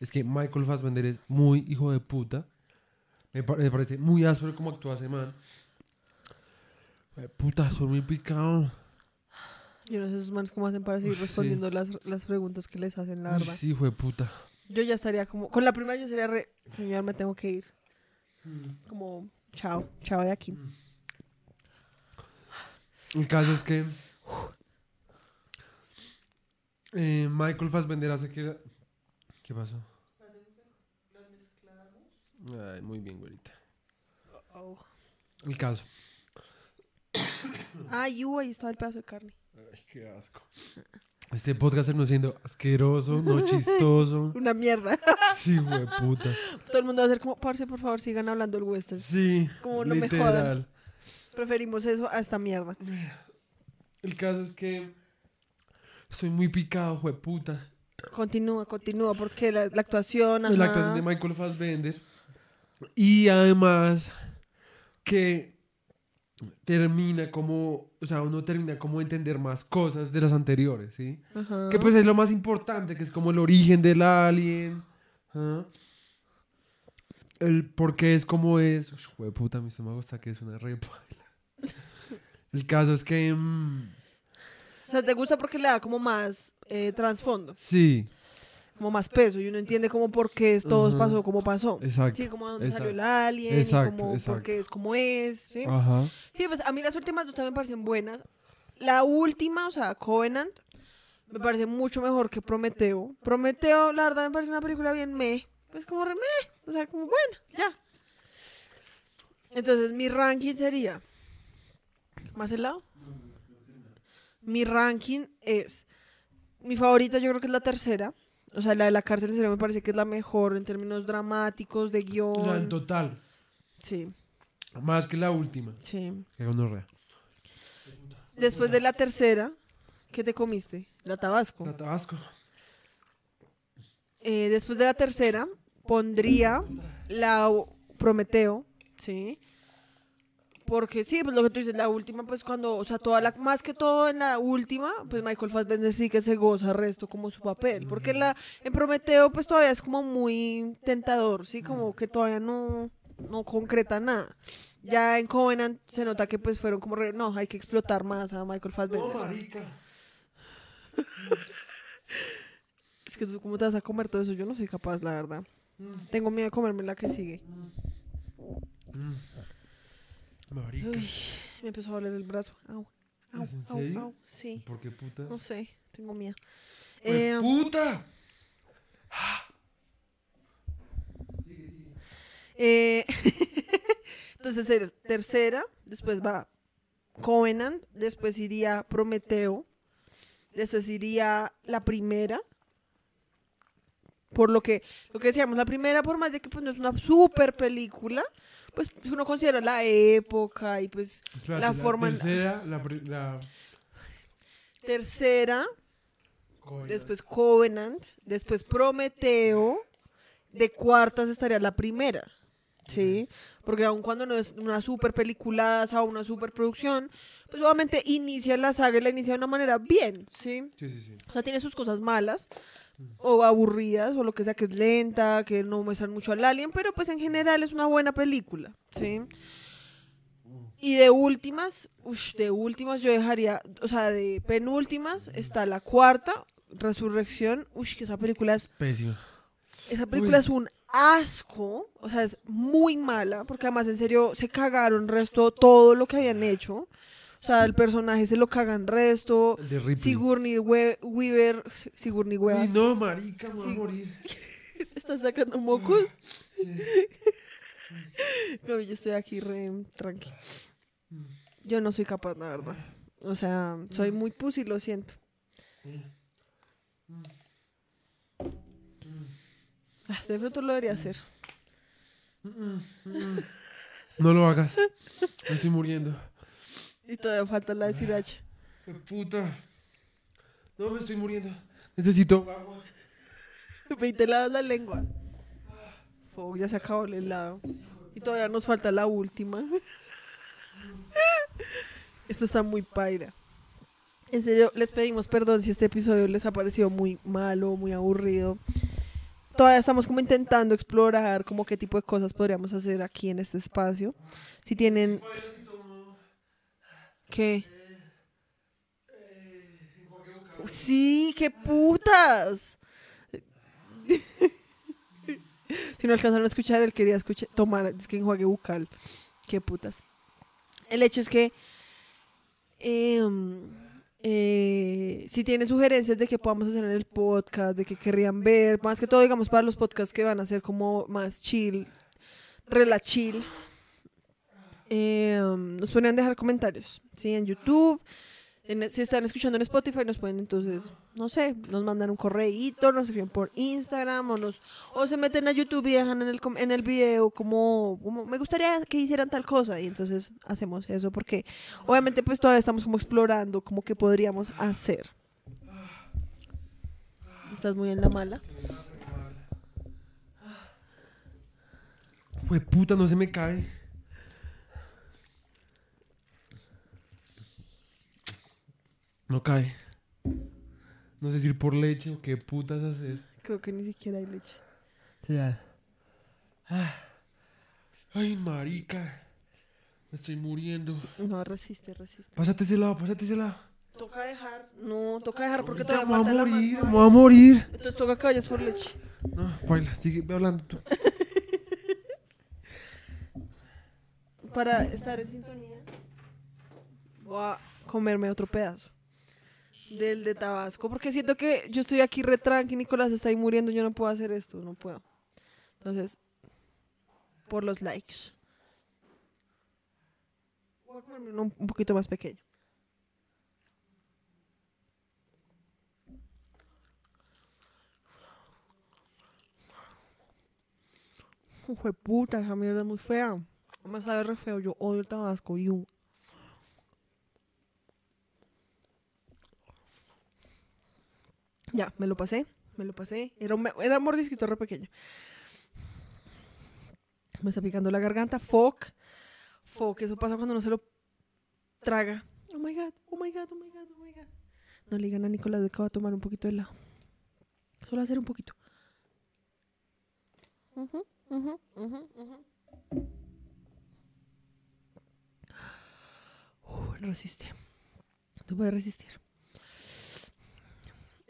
es que Michael Fassbender es muy hijo de puta. Me, pa- me parece muy áspero como actúa ese man. Puta, soy muy picado. Yo no sé esos manes cómo hacen para seguir Uf, sí. respondiendo las, las preguntas que les hacen, la verdad. sí, hijo de puta. Yo ya estaría como... Con la primera yo sería re... Señor, me tengo que ir. Como... Chao. Chao de aquí. El caso es que eh, Michael Fassbender hace que... ¿Qué pasó? Ay, muy bien, güerita. Oh. El caso. Ay, uh, ahí estaba el pedazo de carne. Ay, qué asco. Este podcast terminó siendo asqueroso, no chistoso. Una mierda. Sí, güey, puta. Todo el mundo va a ser como, parce, por favor, sigan hablando el western. Sí, Como no me literal. Preferimos eso a esta mierda. El caso es que soy muy picado, güey, puta. Continúa, continúa, porque la, la actuación, la actuación de Michael Fassbender. Y además que termina como, o sea, uno termina como entender más cosas de las anteriores, ¿sí? Ajá. Que pues es lo más importante, que es como el origen del alien. ¿ah? El por qué es como es. Puta, mi estómago está que es una re paila. El caso es que. mm, O sea, te gusta porque le da como más eh, trasfondo, sí, como más peso y uno entiende como por qué todo Ajá. pasó como pasó. exacto. Sí, como de dónde exacto. salió el alien, Exacto, y como por exacto. qué es como es, ¿sí? Ajá. Sí, pues a mí las últimas dos también me parecen buenas. La última, o sea, Covenant, me parece mucho mejor que Prometeo. Prometeo, la verdad, me parece una película bien meh. Pues como re meh, o sea, como buena, ya. Entonces, mi ranking sería... ¿Más helado? Mi ranking es... Mi favorita yo creo que es la tercera. O sea, la de la cárcel en serio me parece que es la mejor en términos dramáticos, de O sea, en guion. total. Sí, Más que la última. sí. Que gonorrea. Después de la tercera, ¿qué te comiste? La Tabasco. La Tabasco. Eh, después de la tercera, pondría la Prometeo, ¿sí? Porque sí, pues lo que tú dices, la última, pues cuando, o sea, toda la, más que todo en la última, pues Michael Fassbender sí que se goza resto como su papel. Porque en la, en Prometeo, pues todavía es como muy tentador, ¿sí? Como que todavía no, no concreta nada. Ya en Covenant se nota que pues fueron como, re- no, hay que explotar más a Michael Fassbender. marica. Es que tú, ¿cómo te vas a comer todo eso? Yo no soy capaz, la verdad. Tengo miedo de comerme la que sigue. Marica. Uy, me empezó a doler el brazo. Au, au, ¿Es en au, serio? au. Sí, ¿Por qué puta? no sé, tengo miedo. ¡Jue Eh, puta! eh, entonces, eres tercera, después va Covenant, después iría Prometeo, después iría la primera. Por lo que, lo que decíamos, la primera, por más de que pues, no es una super película, pues uno considera la época y pues la forma en- tercera, la, la tercera, Covenant. después Covenant, después Prometeo, de cuartas estaría la primera, ¿sí? Porque aun cuando no es una super película o una super producción, pues obviamente inicia la saga y la inicia de una manera bien, ¿sí? Sí, sí, sí. O sea, tiene sus cosas malas o aburridas o lo que sea que es lenta, que no muestran mucho al alien, pero pues en general es una buena película, ¿sí? Y de últimas, de últimas yo dejaría, o sea, de penúltimas está la cuarta, Resurrección, ush, que esa película es, Pésima. esa película Uy. es un asco, o sea, es muy mala, porque además en serio se cagaron resto todo lo que habían hecho. O sea, el personaje se lo cagan resto. El de Ripley. Sigourney We- Weaver, Sigourney Weaver, no, marica, me voy a morir. ¿Estás sacando mocos? Sí. No, yo estoy aquí re tranqui. Yo no soy capaz, la verdad. O sea, soy muy pussy, lo siento. Ah, De pronto lo debería hacer. No lo hagas. Me estoy muriendo. Y todavía falta la de Sriracha. ¡Qué puta! No, me estoy muriendo. Necesito agua. 20 lados la lengua. Fuck, ya se acabó el helado. Y todavía nos falta la última. Esto está muy paira. En serio, les pedimos perdón si este episodio les ha parecido muy malo, muy aburrido. Todavía estamos como intentando explorar como qué tipo de cosas podríamos hacer aquí en este espacio. Si tienen... ¿Qué? Sí, qué putas. si no alcanzaron a escuchar, él quería escuchar, tomar, es que enjuague bucal. Qué putas. El hecho es que em, eh, si tienen sugerencias de qué podamos hacer en el podcast, de qué querrían ver, más que todo, digamos, para los podcasts que van a ser como más chill, rela chill, em, nos podrían dejar comentarios, ¿sí? En YouTube. Si están escuchando en Spotify, nos pueden entonces, no sé, nos mandan un correíto, nos escriben por Instagram o nos o se meten a YouTube y dejan en el, en el video como, como, me gustaría que hicieran tal cosa y entonces hacemos eso porque obviamente pues todavía estamos como explorando como que podríamos hacer. ¿Estás muy en la mala? Fue puta, no se me cae. Cae. No sé si ir por leche o qué putas hacer. Creo que ni siquiera hay leche. Ya. Ah. Ay, marica. Me estoy muriendo. No, resiste, resiste. Pásate ese lado, pásate ese lado. Toca dejar. No, toca dejar porque Ahorita todavía me falta voy a morir, me voy a morir. Entonces toca que vayas por leche. No, baila, sigue hablando tú. Para estar en sintonía, voy a comerme otro pedazo del de Tabasco. Porque siento que yo estoy aquí re tranqui, Nicolás está ahí muriendo. Yo no puedo hacer esto, no puedo. Entonces, por los likes. Voy a comerme uno un poquito más pequeño. Hijo de puta, esa mierda es muy fea. Me sabe re feo. Yo odio el tabasco. Y un... Ya, me lo pasé. Me lo pasé. Era un, era un mordisquito pequeño. Me está picando la garganta. Fuck. Fuck. Eso pasa cuando no se lo traga. Oh my god. Oh my god. Oh my god. Oh my god. No le digan a Nicolás de que va a tomar un poquito de helado. Solo hacer un poquito. Ujú, ujú, ujú, ujú. Uh, resiste. Tú puedes resistir.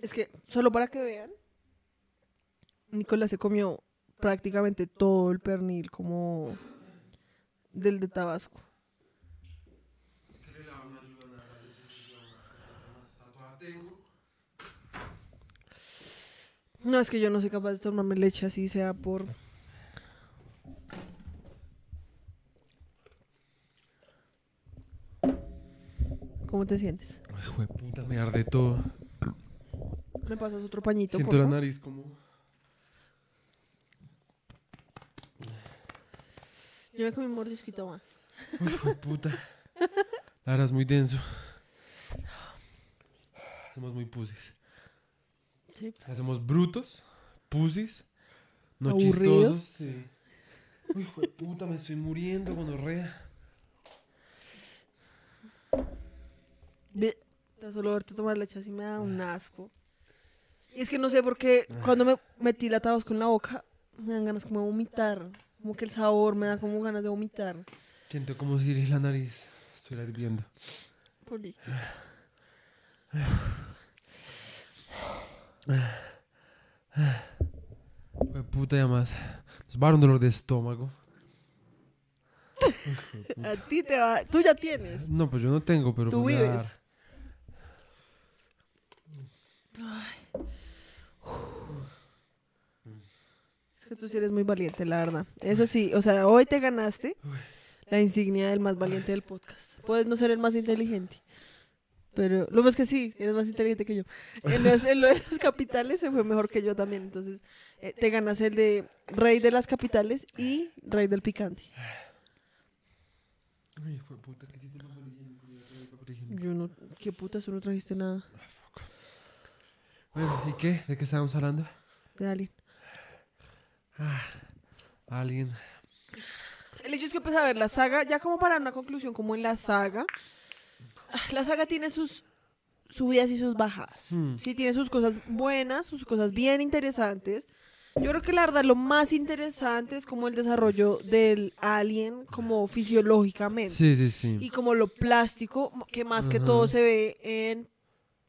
Es que, solo para que vean, Nicolás se comió prácticamente todo el pernil como del de Tabasco. No, es que yo no soy capaz de tomarme leche así sea por... ¿Cómo te sientes? Ay, puta, me arde todo. ¿Me pasas otro pañito? Siento la nariz como. Yo me comí un mordisquito más. De puta. La verdad es muy denso. Somos muy pusis. Sí. Somos brutos, pusis, no Aburridos. chistosos. Sí. Uy, hijo de puta, me estoy muriendo con orrea. Solo verte tomar leche así me da un asco. Y es que no sé por qué cuando me metí la tabasco en la boca me dan ganas como de vomitar. Como que el sabor me da como ganas de vomitar. Siento como si la nariz estuviera hirviendo. Por listo. De puta, y además. Nos va a dar un dolor de estómago. A ti te va. Tú ya tienes. No, pues yo no tengo, pero Tú pues vives. dar. Es que tú sí eres muy valiente, la verdad. Eso sí, o sea, hoy te ganaste la insignia del más valiente del podcast. Puedes no ser el más inteligente. Pero lo más que sí, eres más inteligente que yo. En, los- en lo de las capitales se fue mejor que yo también. Entonces, eh, te ganas el de rey de las capitales y rey del picante. Ay, hijo de puta, ¿qué hiciste? Yo no qué putas, tú no trajiste nada Bueno, ¿y qué? ¿De qué estábamos hablando? de alguien. Alguien. El hecho es que empecé a ver la saga, ya como para una conclusión, como en la saga. ah, La saga tiene sus subidas y sus bajadas. Hmm. Sí, tiene sus cosas buenas, sus cosas bien interesantes. Yo creo que la verdad lo más interesante es como el desarrollo del alien, como fisiológicamente. Sí, sí, sí. Y como lo plástico, que más que todo se ve en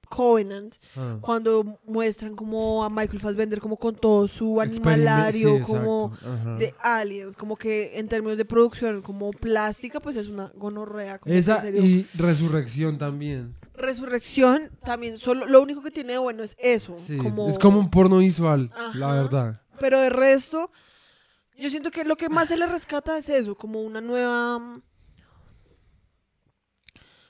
Covenant, Ah. cuando muestran como a Michael Fassbender como con todo su animalario, sí, como de aliens, como que en términos de producción, como plástica, pues es una gonorrea. Como Esa serio. y Resurrección también. Resurrección también, solo lo único que tiene bueno es eso. Sí, como, Es como un porno visual, la verdad. Pero de resto, yo siento que lo que más se le rescata es eso, como una nueva mm,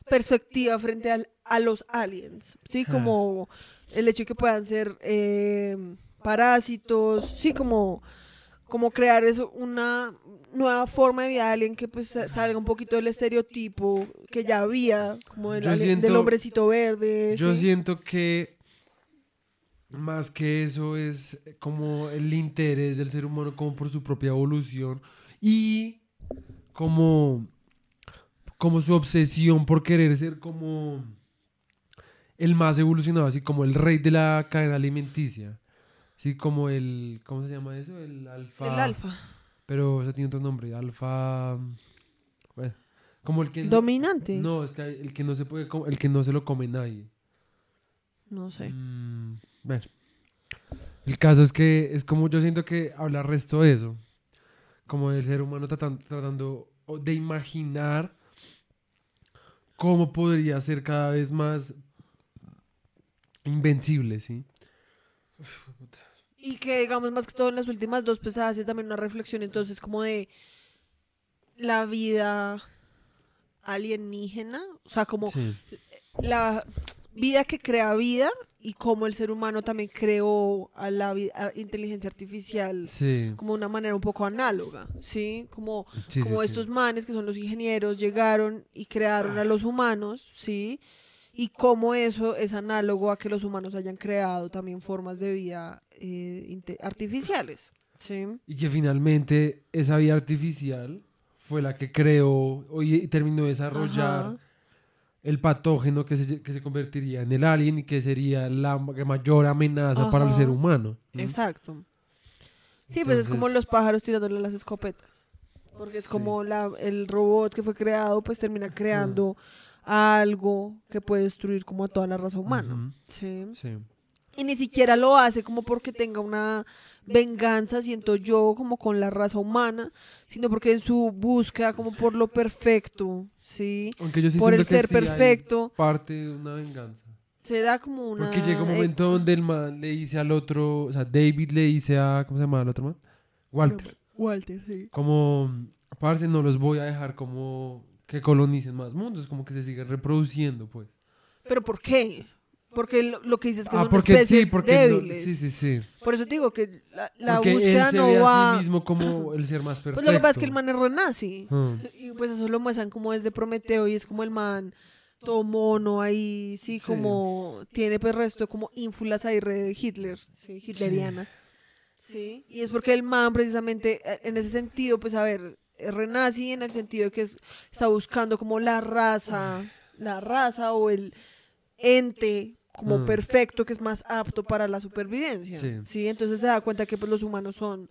perspectiva frente al- a los aliens, ¿sí? Como el hecho de que puedan ser eh, parásitos, sí, como, como crear eso, una nueva forma de vida de alien que pues sa- salga un poquito del estereotipo que ya había, como del, hombrecito verde. Yo ¿sí? siento que más que eso es como el interés del ser humano como por su propia evolución y como como su obsesión por querer ser como el más evolucionado, así como el rey de la cadena alimenticia. Así como el, ¿cómo se llama eso? El alfa. El alfa. Pero eso tiene otro nombre, alfa... Bueno, como el que... Dominante. No, es que el que no se puede, el que no se lo come nadie. No sé. Mm, bueno. El caso es que es como yo siento que habla resto de eso. Como el ser humano tratan- tratando o de imaginar cómo podría ser cada vez más invencible, ¿sí? Y que, digamos, más que todo en las últimas dos, pues hace también una reflexión, entonces, como de la vida alienígena, o sea, como Sí. la vida que crea vida y cómo el ser humano también creó a la a inteligencia artificial Sí. como una manera un poco análoga, ¿sí? Como, sí, como estos manes que son los ingenieros llegaron y crearon a los humanos, ¿sí? Y cómo eso es análogo a que los humanos hayan creado también formas de vida eh, artificiales, ¿sí? Y que finalmente esa vida artificial fue la que creó y terminó de desarrollar Ajá. el patógeno que se, que se convertiría en el alien y que sería la ma- mayor amenaza para el ser humano. Exacto. Sí, pues es como los pájaros tirándole las escopetas. Porque es Sí. como la, el robot que fue creado, pues termina creando algo que puede destruir como a toda la raza humana. Ujú, Sí. sí. Y ni siquiera lo hace como porque tenga una venganza, siento yo, como con la raza humana, sino porque en su búsqueda como por lo perfecto, ¿sí? Aunque yo sí por el siento que ser sí perfecto, parte de una venganza. será como una... Porque llega un eh, momento donde el man le dice al otro, o sea, David le dice a, ¿cómo se llama el otro man? Walter. Walter, sí. Como, parce, no los voy a dejar como que colonicen más mundos, como que se siguen reproduciendo, pues. ¿Pero por qué? Porque lo, lo que dices es que ah, son porque especies sí, porque no- débiles. sí, sí, sí. Por eso te digo que la, la porque búsqueda él se no ve va... a sí mismo como el ser más perfecto. Pues lo que pasa es que el man es renazi. Ah, Y pues eso lo muestran como desde Prometeo y es como el man todo mono ahí, sí, Sí. como tiene pues resto como ínfulas ahí de Hitler, sí, hitlerianas. Sí. Y es porque el man precisamente eh, en ese sentido, pues a ver, renazi en el sentido de que es- está buscando como la raza, la raza o el ente como Mm. perfecto que es más apto para la supervivencia. Sí. Sí, entonces se da cuenta que pues los humanos son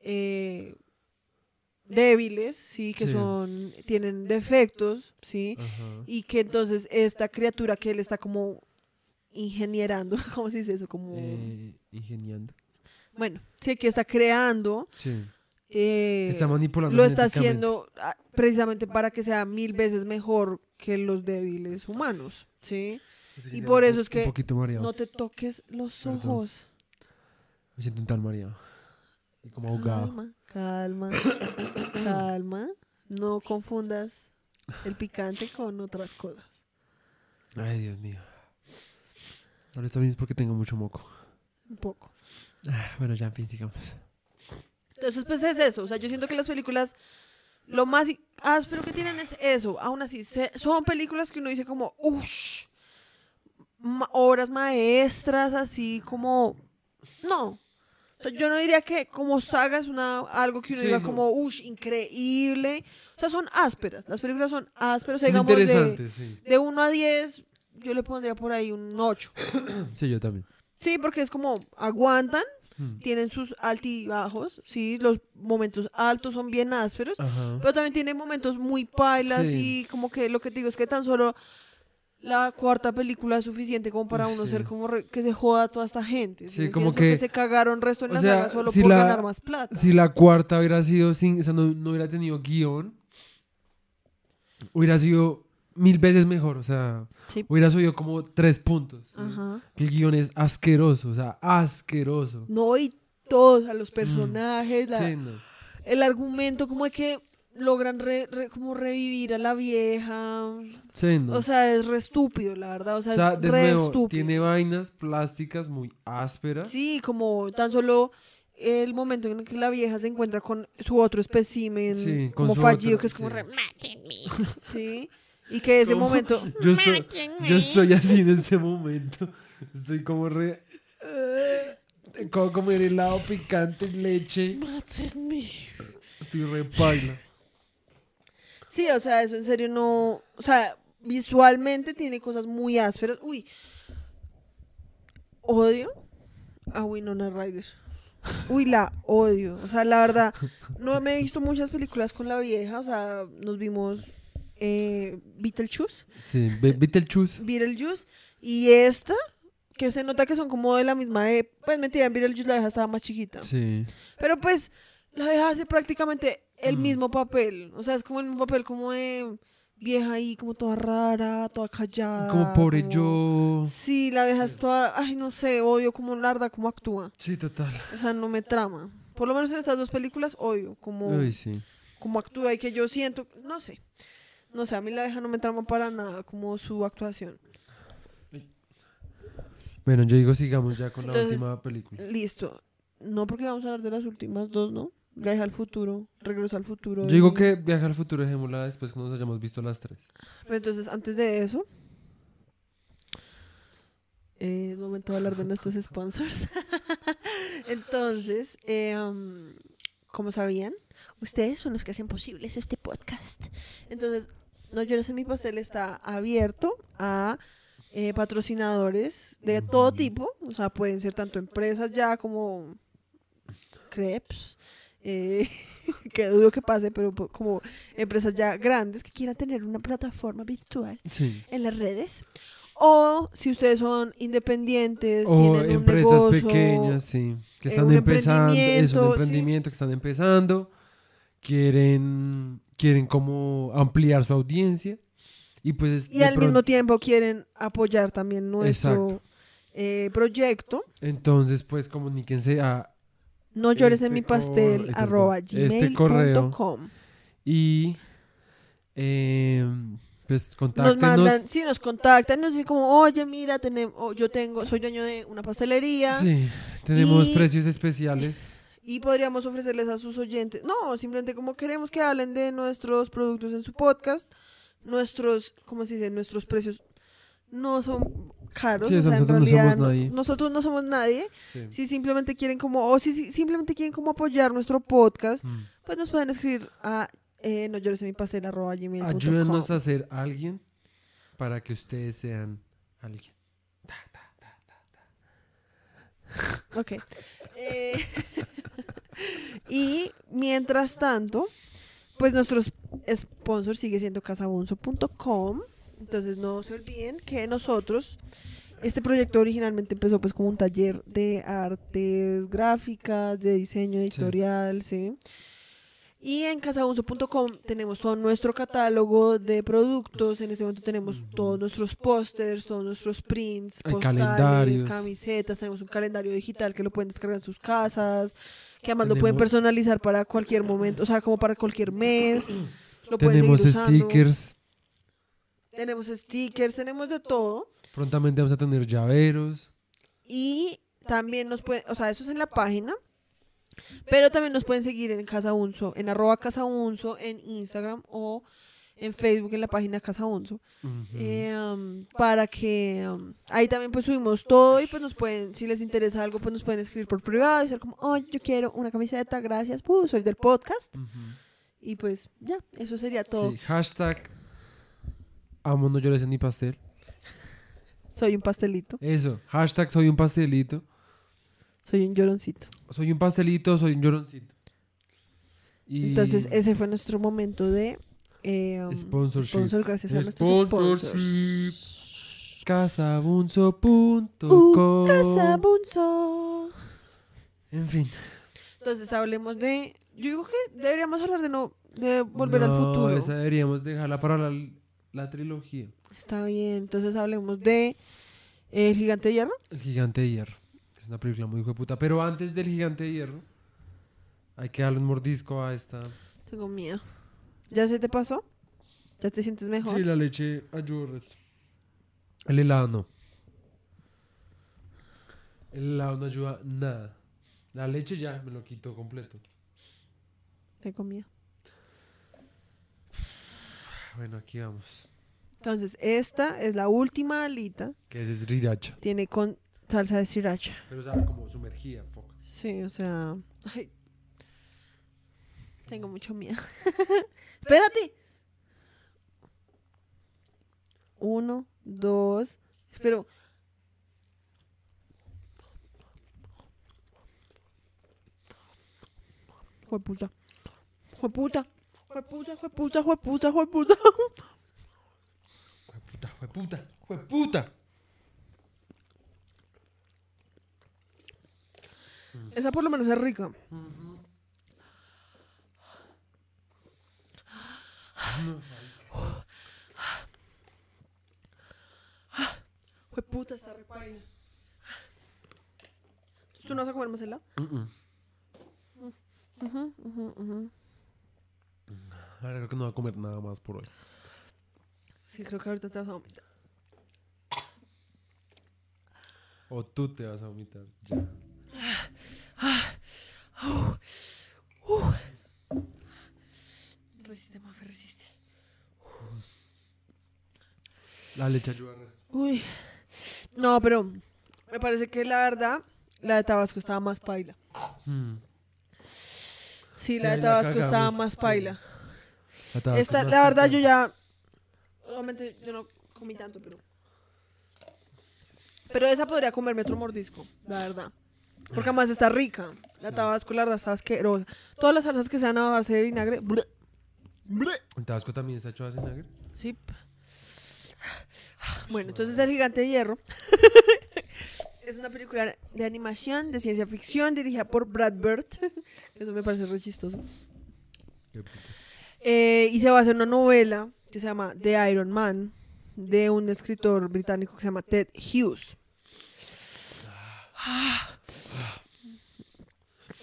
eh, débiles, sí, que Sí. son tienen defectos, sí, ajá. y que entonces esta criatura que él está como ingenierando, ¿cómo se dice eso? Como Eh, ingeniando. bueno, sí, que está creando, Sí. Eh, Está manipulando. lo está haciendo ah, precisamente para que sea mil veces mejor que los débiles humanos, sí. Sí, y por eso es que. No te toques los ojos. Me siento un tal mareado. Y como ahogado. Calma, calma, calma. No confundas el picante con otras cosas. Ay, Dios mío. Ahora está bien porque tengo mucho moco. Un poco. Ah, Bueno, ya, en fin, sigamos. Entonces, pues es eso. O sea, yo siento que las películas, lo más áspero que tienen es eso. Aún así, se- son películas que uno dice como, uff, obras maestras, así como, no. O sea, yo no diría que como saga es una, algo que uno Sí, diga no. como, uff, increíble. O sea, son ásperas. Las películas son ásperas. O sea, Son digamos, de, sí. de 1 a 10, yo le pondría por ahí un 8. Sí, yo también. Sí, porque es como, aguantan, Mm. tienen sus altibajos, sí, los momentos altos son bien ásperos, Ajá. pero también tiene momentos muy pailas Sí. y como que lo que te digo es que tan solo la cuarta película es suficiente como para uno sí. ser como re- que se joda a toda esta gente. Sí, como? Porque que- se cagaron resto en la sea, saga solo si por la- ganar más plata. Si la cuarta hubiera sido sin, o sea, no, no hubiera tenido guion, hubiera sido mil veces mejor. O sea, Sí. hubiera subido como tres puntos. Ajá. Que el guion es asqueroso, o sea, asqueroso. No, y todos, a los personajes, la- Mm. Sí, no. el argumento como de que logran re- re- como revivir a la vieja. Sí, no. O sea, es re estúpido, la verdad. O sea, O sea, es de re nuevo, estúpido. tiene vainas plásticas muy ásperas. Sí, como tan solo el momento en el que la vieja se encuentra con su otro espécimen Sí, como fallido, otro- que es como sí. re, sí, y que ese ¿Cómo? momento, Yo estoy, yo estoy así en este momento. Estoy como re. eh, como comer helado picante, leche. Estoy re paila. sí, o sea, eso en serio no, o sea, visualmente tiene cosas muy ásperas. Uy, odio a Winona Ryder. Uy, la odio. O sea, la verdad, no me he visto muchas películas con la vieja. O sea, nos vimos eh, Beetlejuice, Sí, Be- Beetlejuice. Beetlejuice. Y esta, que se nota que son como de la misma época. Pues mentira, en Beetlejuice la vieja estaba más chiquita. Sí. Pero pues, la vieja hace prácticamente el Mm. mismo papel. O sea, es como el mismo papel como de vieja ahí, como toda rara, toda callada. Como pobre como- yo. Sí, la vieja es toda, ay, no sé, odio como larda, como actúa. Sí, total. O sea, no me trama. Por lo menos en estas dos películas odio como, Uy, sí. como actúa y que yo siento, no sé. No sé, a mí la vieja no me trama para nada como su actuación. Bueno, yo digo sigamos ya con la última película. Listo. No porque vamos a hablar de las últimas dos, ¿no? Viaje al futuro, regreso al futuro. Yo digo que Viaje al futuro dejémosla después que nos hayamos visto las tres. Pero entonces, antes de eso, eh, es momento de hablar de nuestros sponsors. entonces, eh, um, como sabían, ustedes son los que hacen posibles este podcast. Entonces, No llores en mi pastel está abierto a eh, patrocinadores de todo tipo. O sea, pueden ser tanto empresas ya como crepes. eh, que dudo que pase, pero como empresas ya grandes que quieran tener una plataforma virtual Sí. en las redes. O si ustedes son independientes, O tienen un empresas negocio, pequeñas, sí, que eh, están un empezando, es un emprendimiento, sí. emprendimiento que están empezando, quieren, quieren como ampliar su audiencia y pues Y al mismo tiempo quieren apoyar también nuestro eh, proyecto. entonces pues comuníquense a No llores en Este mi pastel, corre- arroba este correo. gmail.com. y eh, pues Nos contáctenos mandan, sí, nos contactan, nos dicen como, oye, mira, tenemos, yo tengo, soy dueño de una pastelería sí, tenemos Y- precios especiales y podríamos ofrecerles a sus oyentes, no, simplemente como queremos que hablen de nuestros productos en su podcast, nuestros, ¿cómo se dice? Nuestros precios no son caros, Sí, o sea, sea, en nosotros no realidad somos nadie. nosotros no somos nadie, Sí. si simplemente quieren como, o si, si simplemente quieren como apoyar nuestro podcast, Mm. pues nos pueden escribir a eh, no llores en mi pastel arroba gmail.com. ayúdenos a ser alguien para que ustedes sean alguien Ok. Eh, y mientras tanto, pues nuestro sponsor sigue siendo casabunzo.com. Entonces no se olviden que nosotros, este proyecto originalmente empezó pues como un taller de artes gráficas, de diseño editorial, ¿sí? Y en casabunzo.com tenemos todo nuestro catálogo de productos. En este momento tenemos todos nuestros pósters, todos nuestros prints, Hay postales, calendarios. camisetas. Tenemos un calendario digital que lo pueden descargar en sus casas. Que además lo pueden Tenemos- personalizar para cualquier momento, o sea, como para cualquier mes. Lo pueden tenemos seguir usando. stickers Tenemos stickers, tenemos de todo. prontamente vamos a tener llaveros Y también nos pueden, o sea, eso es en la página. Pero también nos pueden seguir en Casa Unso, en arroba Casa Unso, en Instagram o en Facebook en la página Casa Unso. Eh, um, para que um, ahí también pues subimos todo y pues nos pueden, si les interesa algo, pues nos pueden escribir por privado y ser como, oh, yo quiero una camiseta, gracias, pues soy del podcast. Y pues ya, eso sería todo. Sí, hashtag amo no llores en mi pastel. Soy un pastelito, Eso, hashtag soy un pastelito. Soy un lloroncito. Soy un pastelito, soy un lloroncito. Y Entonces ese fue nuestro momento de eh, um, Sponsorship. sponsor, gracias a nuestros sponsors. casabunzo.com. Uh, Casa Bunso. En fin. Entonces hablemos de. Yo digo que deberíamos hablar de no de volver al futuro. Esa deberíamos dejarla para la, la trilogía. Está bien. Entonces hablemos de eh, El Gigante de Hierro. El gigante de hierro. Es una película muy puta. Pero antes del gigante de hierro, hay que darle un mordisco a esta. Tengo miedo. ¿Ya se te pasó? ¿Ya te sientes mejor? Sí, la leche ayuda. El helado no. El helado no ayuda nada. La leche ya me lo quito completo. Tengo miedo. Bueno, aquí vamos. Entonces, esta es la última alita. Que es sriracha. Tiene con Salsa de sriracha. Pero estaba como sumergida, poco. Sí, o sea. Tengo mucho miedo. Espérate. Uno, dos. Pero. Jueputa. Jueputa. Jueputa, jueputa, jueputa, jueputa. Jueputa, jueputa, jueputa. Esa por lo menos es rica. Jueputa, está repaila. ¿Tú no vas a comer ujú. Ahora creo que no voy a comer nada más por hoy. Sí, creo que ahorita te vas a vomitar. O tú te vas a vomitar. Ya. Resiste, Mafe, resiste. La leche ayuda. Uy. No, pero me parece que la verdad, la de Tabasco estaba más paila. Mm. Sí, la de la Tabasco estaba más sí. paila. La Esta, es la verdad, yo ya. Obviamente, yo no comí tanto, pero. Pero esa podría comerme otro mordisco, la verdad. Porque además está rica. La tabasco, la verdad, está asquerosa. Todas las salsas que sean a base de vinagre. bleh, bleh. ¿El tabasco también está hecho a vinagre? Sí. Bueno, entonces El Gigante de Hierro es una película de animación, de ciencia ficción, dirigida por Brad Bird. Eso me parece re chistoso. Eh, y se basa en una novela que se llama The Iron Man, de un escritor británico que se llama Ted Hughes.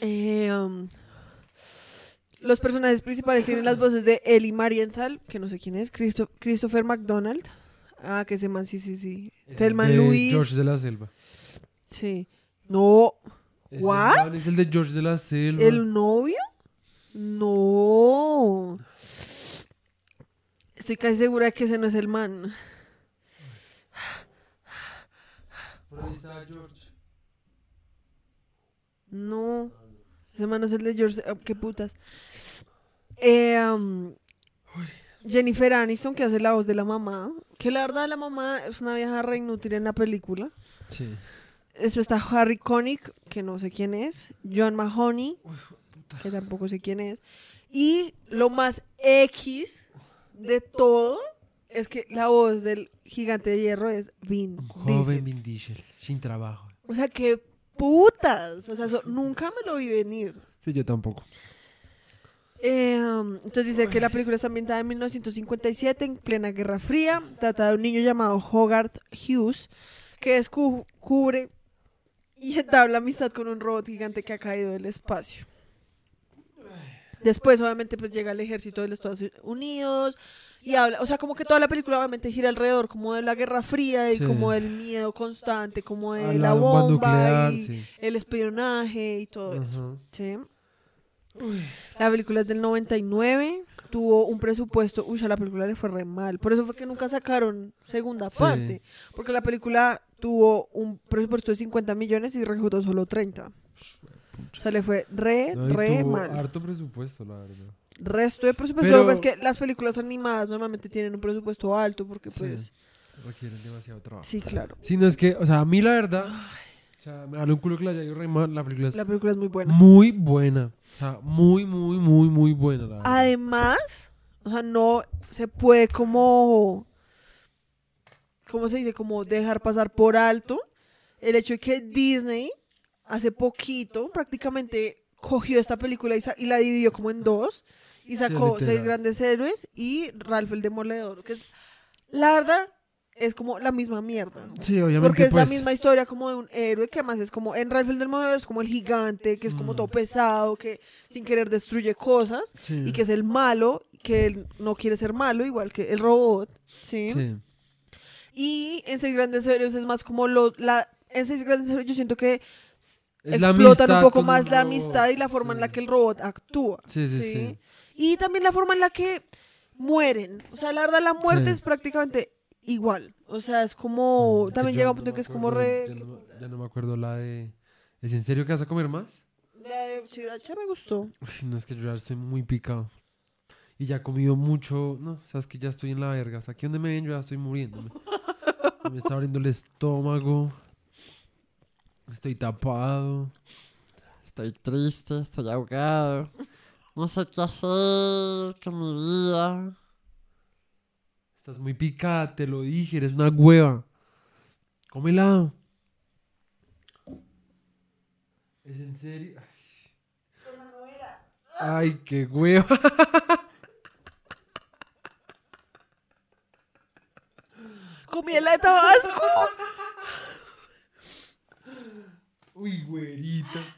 Eh, um, los personajes principales tienen las voces de Ellie Marienthal, que no sé quién es, Christo- Christopher McDonald. Ah, que ese man, sí, sí, sí. Ese Thelma es de Louise. George de la Selva. Sí. No, ¿What? man Es el de George de la Selva. ¿el novio? No. Estoy casi segura que ese no es el man. Por ahí está George. No. Ese man es el de George. ah, qué putas. Eh, um, Jennifer Aniston, que hace la voz de la mamá. Que la verdad, la mamá es una vieja re inútil en la película. Sí. Después está Harry Connick, que no sé quién es. John Mahoney, que tampoco sé quién es. Y lo más X de todo es que la voz del gigante de hierro es Vin Un joven Diesel. Vin Diesel, sin trabajo. O sea, qué putas. O sea, eso nunca me lo vi venir. Sí, yo tampoco. Eh, um, entonces dice que la película está ambientada en 1957, en plena Guerra Fría. Trata de un niño llamado Hogarth Hughes, que descubre y entabla amistad con un robot gigante que ha caído del espacio. Después, obviamente, pues llega el ejército de los Estados Unidos y habla, o sea, como que toda la película obviamente gira alrededor como de la Guerra Fría y Sí. como del miedo constante, como de A la, bomba, nuclear, y sí. el espionaje y todo eso. Sí. La película es del 99. Tuvo un presupuesto. Uy, a la película le fue re mal. Por eso fue que nunca sacaron segunda parte. Porque la película tuvo un presupuesto de 50 millones y recaudó solo 30. O sea, le fue re, No, re tuvo mal. Harto presupuesto, la verdad. Resto de presupuesto. Pero- Lo que pasa es que las películas animadas normalmente tienen un presupuesto alto porque pues... Sí. Requieren demasiado trabajo. Sí, claro. Sí, no es que, o sea, a mí la verdad, o sea, me un culo que la haya mal. La película es La película es muy buena. muy buena. O sea, muy, muy, muy, muy buena, la verdad. Además, o sea, no se puede como, ¿cómo se dice? Como dejar pasar por alto el hecho de que Disney hace poquito prácticamente cogió esta película y, y la dividió como en dos y sacó literal. Seis Grandes Héroes y Ralph el Demoledor, que es, la verdad, es como la misma mierda. Sí, obviamente, Porque es pues. la misma historia como de un héroe que además es como en Ralph el Demoledor es como el gigante, que es como Mm. todo pesado, que sin querer destruye cosas sí, y que es el malo, que él no quiere ser malo, igual que el robot, ¿sí? sí. Y en Seis Grandes Héroes es más como lo, la, en Seis Grandes Héroes yo siento que Es explotan un poco más la amistad y la forma en la sí. que el robot actúa, Sí, sí, sí. Y también la forma en la que mueren, o sea, la verdad la muerte Sí. es prácticamente igual, o sea, es como, Mm, también llega un no punto me que es como re... Ya no, me- ya no me acuerdo la de. ¿Es en serio que vas a comer más? La de Sriracha me gustó. Uy, no, es que yo ya estoy muy picado. Y ya he comido mucho. No, sabes que ya estoy en la verga. O sea, aquí donde me ven, yo ya estoy muriéndome. me está abriendo el estómago. Estoy tapado. Estoy triste, estoy ahogado. No sé qué hacer con mi vida. Estás muy picada, te lo dije, eres una hueva. Cómela. ¿Es en serio? Ay, Ay qué hueva. Comí la de Tabasco. Uy, güerita.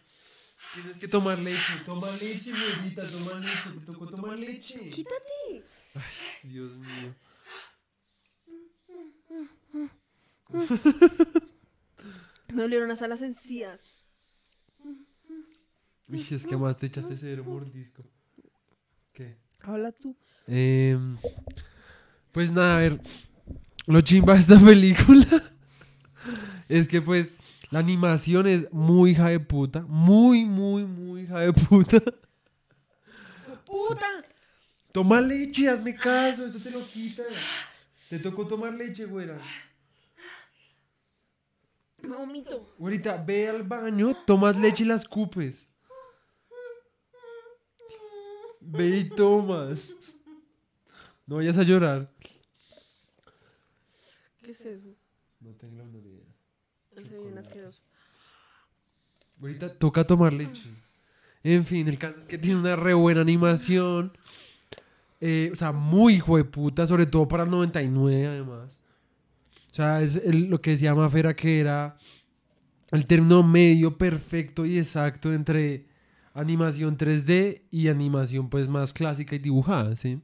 Tienes que tomar leche. Toma leche, güerita. Toma leche. Te tocó tomar leche. Quítate. Dios mío. Me dolieron las encías. Uy, es que más te echaste ese mordisco. ¿Qué? Habla tú. Em, pues nada, a ver. Lo chimba de esta película es que pues la animación es muy hija de puta. Muy, muy, muy hija de puta. ¡Puta! Toma leche, hazme caso, esto te lo quita. Te tocó tomar leche, güera. Me vomito. Güerita, ve al baño, tomas leche y la escupes. Ve y tomas. No vayas a llorar. ¿Qué es eso? No tengo la menor idea. Asqueroso. Ahorita toca tomar leche. En fin, el caso es que tiene una re buena animación. Eh, o sea, muy hijo de puta, sobre todo para el 99 además. O sea, es el- lo que decía Mafera que era el término medio perfecto y exacto entre animación 3D y animación pues más clásica y dibujada, ¿sí?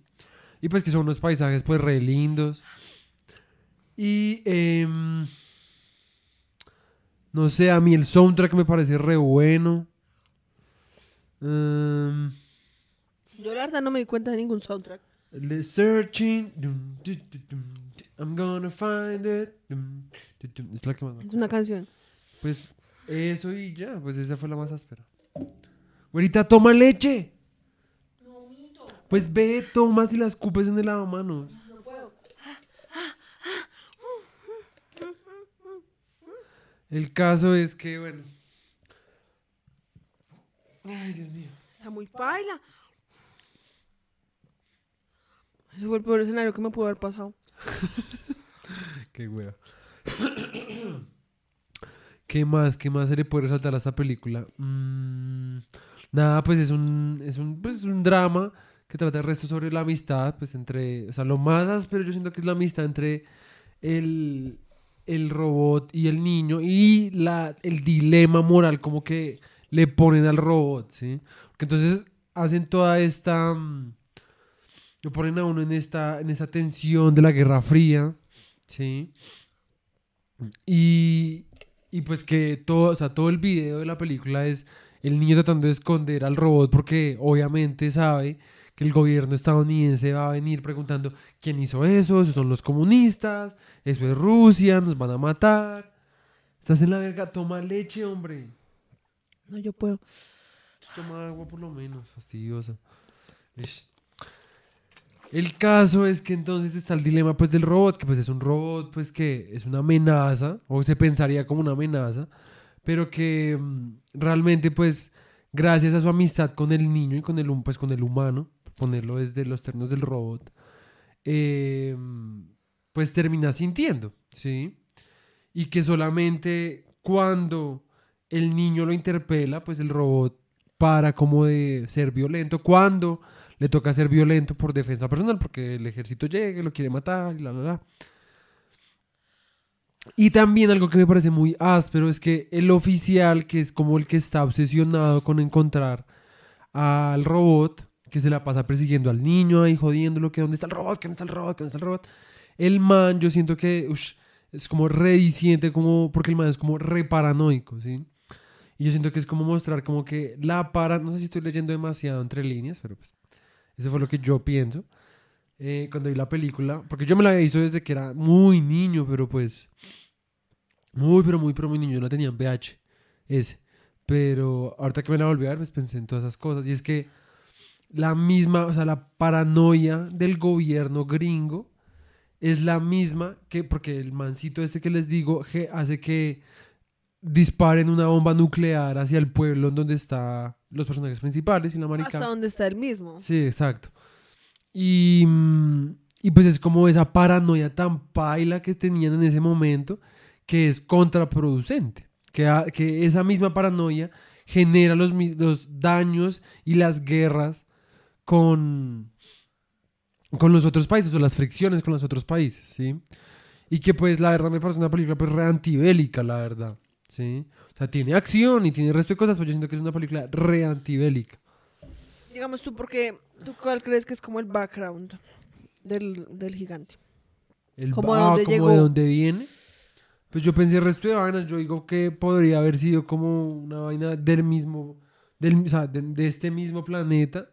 Y pues que son unos paisajes pues re lindos. Y em, no sé, a mí el soundtrack me parece re bueno. Em, Yo la verdad no me di cuenta de ningún soundtrack. Searching. I'm gonna find it. dum, du, dum, Es la que más me Es una canción. Pues eso y ya, pues esa fue la más áspera. Güerita, toma leche. Pues ve, tomas y las escupes en el lavamanos. No puedo. El caso es que, bueno. Ay, Dios mío. Está muy paila. Ese fue el peor escenario que me pudo haber pasado. Qué wea. ¿Qué más? ¿Qué más se le puede resaltar a esta película? Mm, nada, pues es un, es un, pues es un drama que trata el resto sobre la amistad, pues entre, o sea, lo más áspero yo siento que es la amistad entre el, el robot y el niño y la, el dilema moral como que le ponen al robot, ¿sí? Porque entonces hacen toda esta... mm, lo ponen a uno en esta, en esta tensión de la Guerra Fría, ¿sí? Y, y pues que todo, o sea, todo el video de la película es el niño tratando de esconder al robot porque obviamente sabe que el gobierno estadounidense va a venir preguntando quién hizo eso, esos son los comunistas, eso es Rusia, nos van a matar. Estás en la verga, toma leche, hombre. No, yo puedo. Toma agua por lo menos, fastidiosa. Ish. El caso es que entonces está el dilema pues del robot, que pues es un robot pues que es una amenaza, o se pensaría como una amenaza, pero que mm, realmente pues gracias a su amistad con el niño y con el, pues, con el humano, ponerlo desde los términos del robot, eh, pues termina sintiendo, ¿sí? Y que solamente cuando el niño lo interpela, pues el robot para como de ser violento, cuando le toca ser violento por defensa personal, porque el ejército llega, lo quiere matar, y la, la, la. Y también algo que me parece muy áspero es que el oficial, que es como el que está obsesionado con encontrar al robot, que se la pasa persiguiendo al niño ahí, jodiéndolo, que dónde está el robot, que dónde está el robot, que dónde está el robot. El man, yo siento que ush, es como rediciente, como, porque el man es como re paranoico, ¿sí? Y yo siento que es como mostrar como que la para, no sé si estoy leyendo demasiado entre líneas, pero pues eso fue lo que yo pienso eh, cuando vi la película, porque yo me la había visto desde que era muy niño, pero pues muy, pero muy, pero muy niño, yo no tenía en VH ese, pero ahorita que me la volví a ver, pues pensé en todas esas cosas, y es que la misma, o sea, la paranoia del gobierno gringo es la misma que, porque el mancito este que les digo, que hace que disparen una bomba nuclear hacia el pueblo en donde están los personajes principales y la marica. Hasta donde está el mismo. Sí, exacto. Y, y pues es como esa paranoia tan paila que tenían en ese momento que es contraproducente. Que, a- que esa misma paranoia genera los, los daños y las guerras con, con los otros países o las fricciones con los otros países, ¿sí? Y que pues la verdad me parece una película pues re antibélica, la verdad, ¿sí? O sea, tiene acción y tiene el resto de cosas, pero yo siento que es una película re antibélica. Digamos tú, porque ¿tú cuál crees que es como el background del, del gigante? El ¿Cómo ba- de dónde como de dónde viene. Pues yo pensé el resto de vainas, yo digo que podría haber sido como una vaina del mismo, del, o sea, de, de este mismo planeta,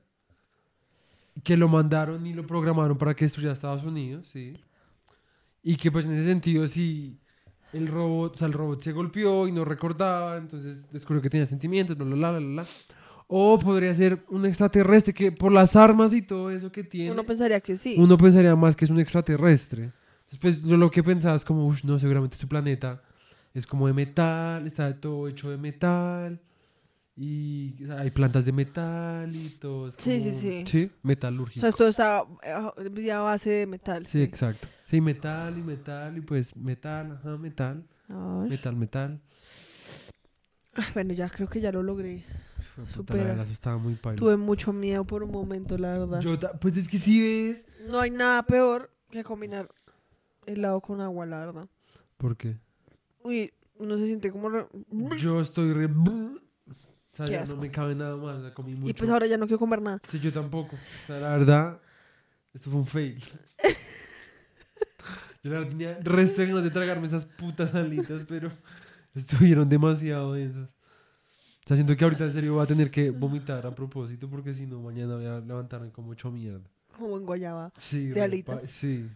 que lo mandaron y lo programaron para que destruyera Estados Unidos, sí. Y que pues en ese sentido si el robot, o sea, el robot se golpeó y no recordaba, entonces descubrió que tenía sentimientos, bla, bla, bla, bla, bla. O podría ser un extraterrestre que por las armas y todo eso que tiene Uno pensaría que sí. uno pensaría más que es un extraterrestre. Después yo lo que pensaba es como, uff, no, seguramente su planeta es como de metal, está todo hecho de metal. Y o hay plantas de metal y todo. es Sí, sí, como- sí. Sí, O metalúrgico. sea, esto está eh, a base de metal. sí, exacto. Sí, metal y metal y pues metal, ajá, metal, metal, metal. Ay, Bueno, ya creo que ya lo logré. Puta, la verdad, eso estaba muy paila. Tuve mucho miedo por un momento, la verdad. Yo pues es que sí ves. No hay nada peor que combinar helado con agua, la verdad. ¿Por qué? Uy, uno se siente como... re- Yo estoy re... O sea, Qué ya no me cabe nada más, sea, comí mucho. Y pues ahora ya no quiero comer nada. Sí, yo tampoco. O sea, la verdad, esto fue un fail. Yo la verdad tenía resto de ganas de tragarme esas putas alitas, pero estuvieron demasiado densas. O sea, siento que ahorita en serio voy a tener que vomitar a propósito, porque si no, mañana voy a levantarme como hecho mierda. Como en guayaba. Sí, ¿De alitas? Sí.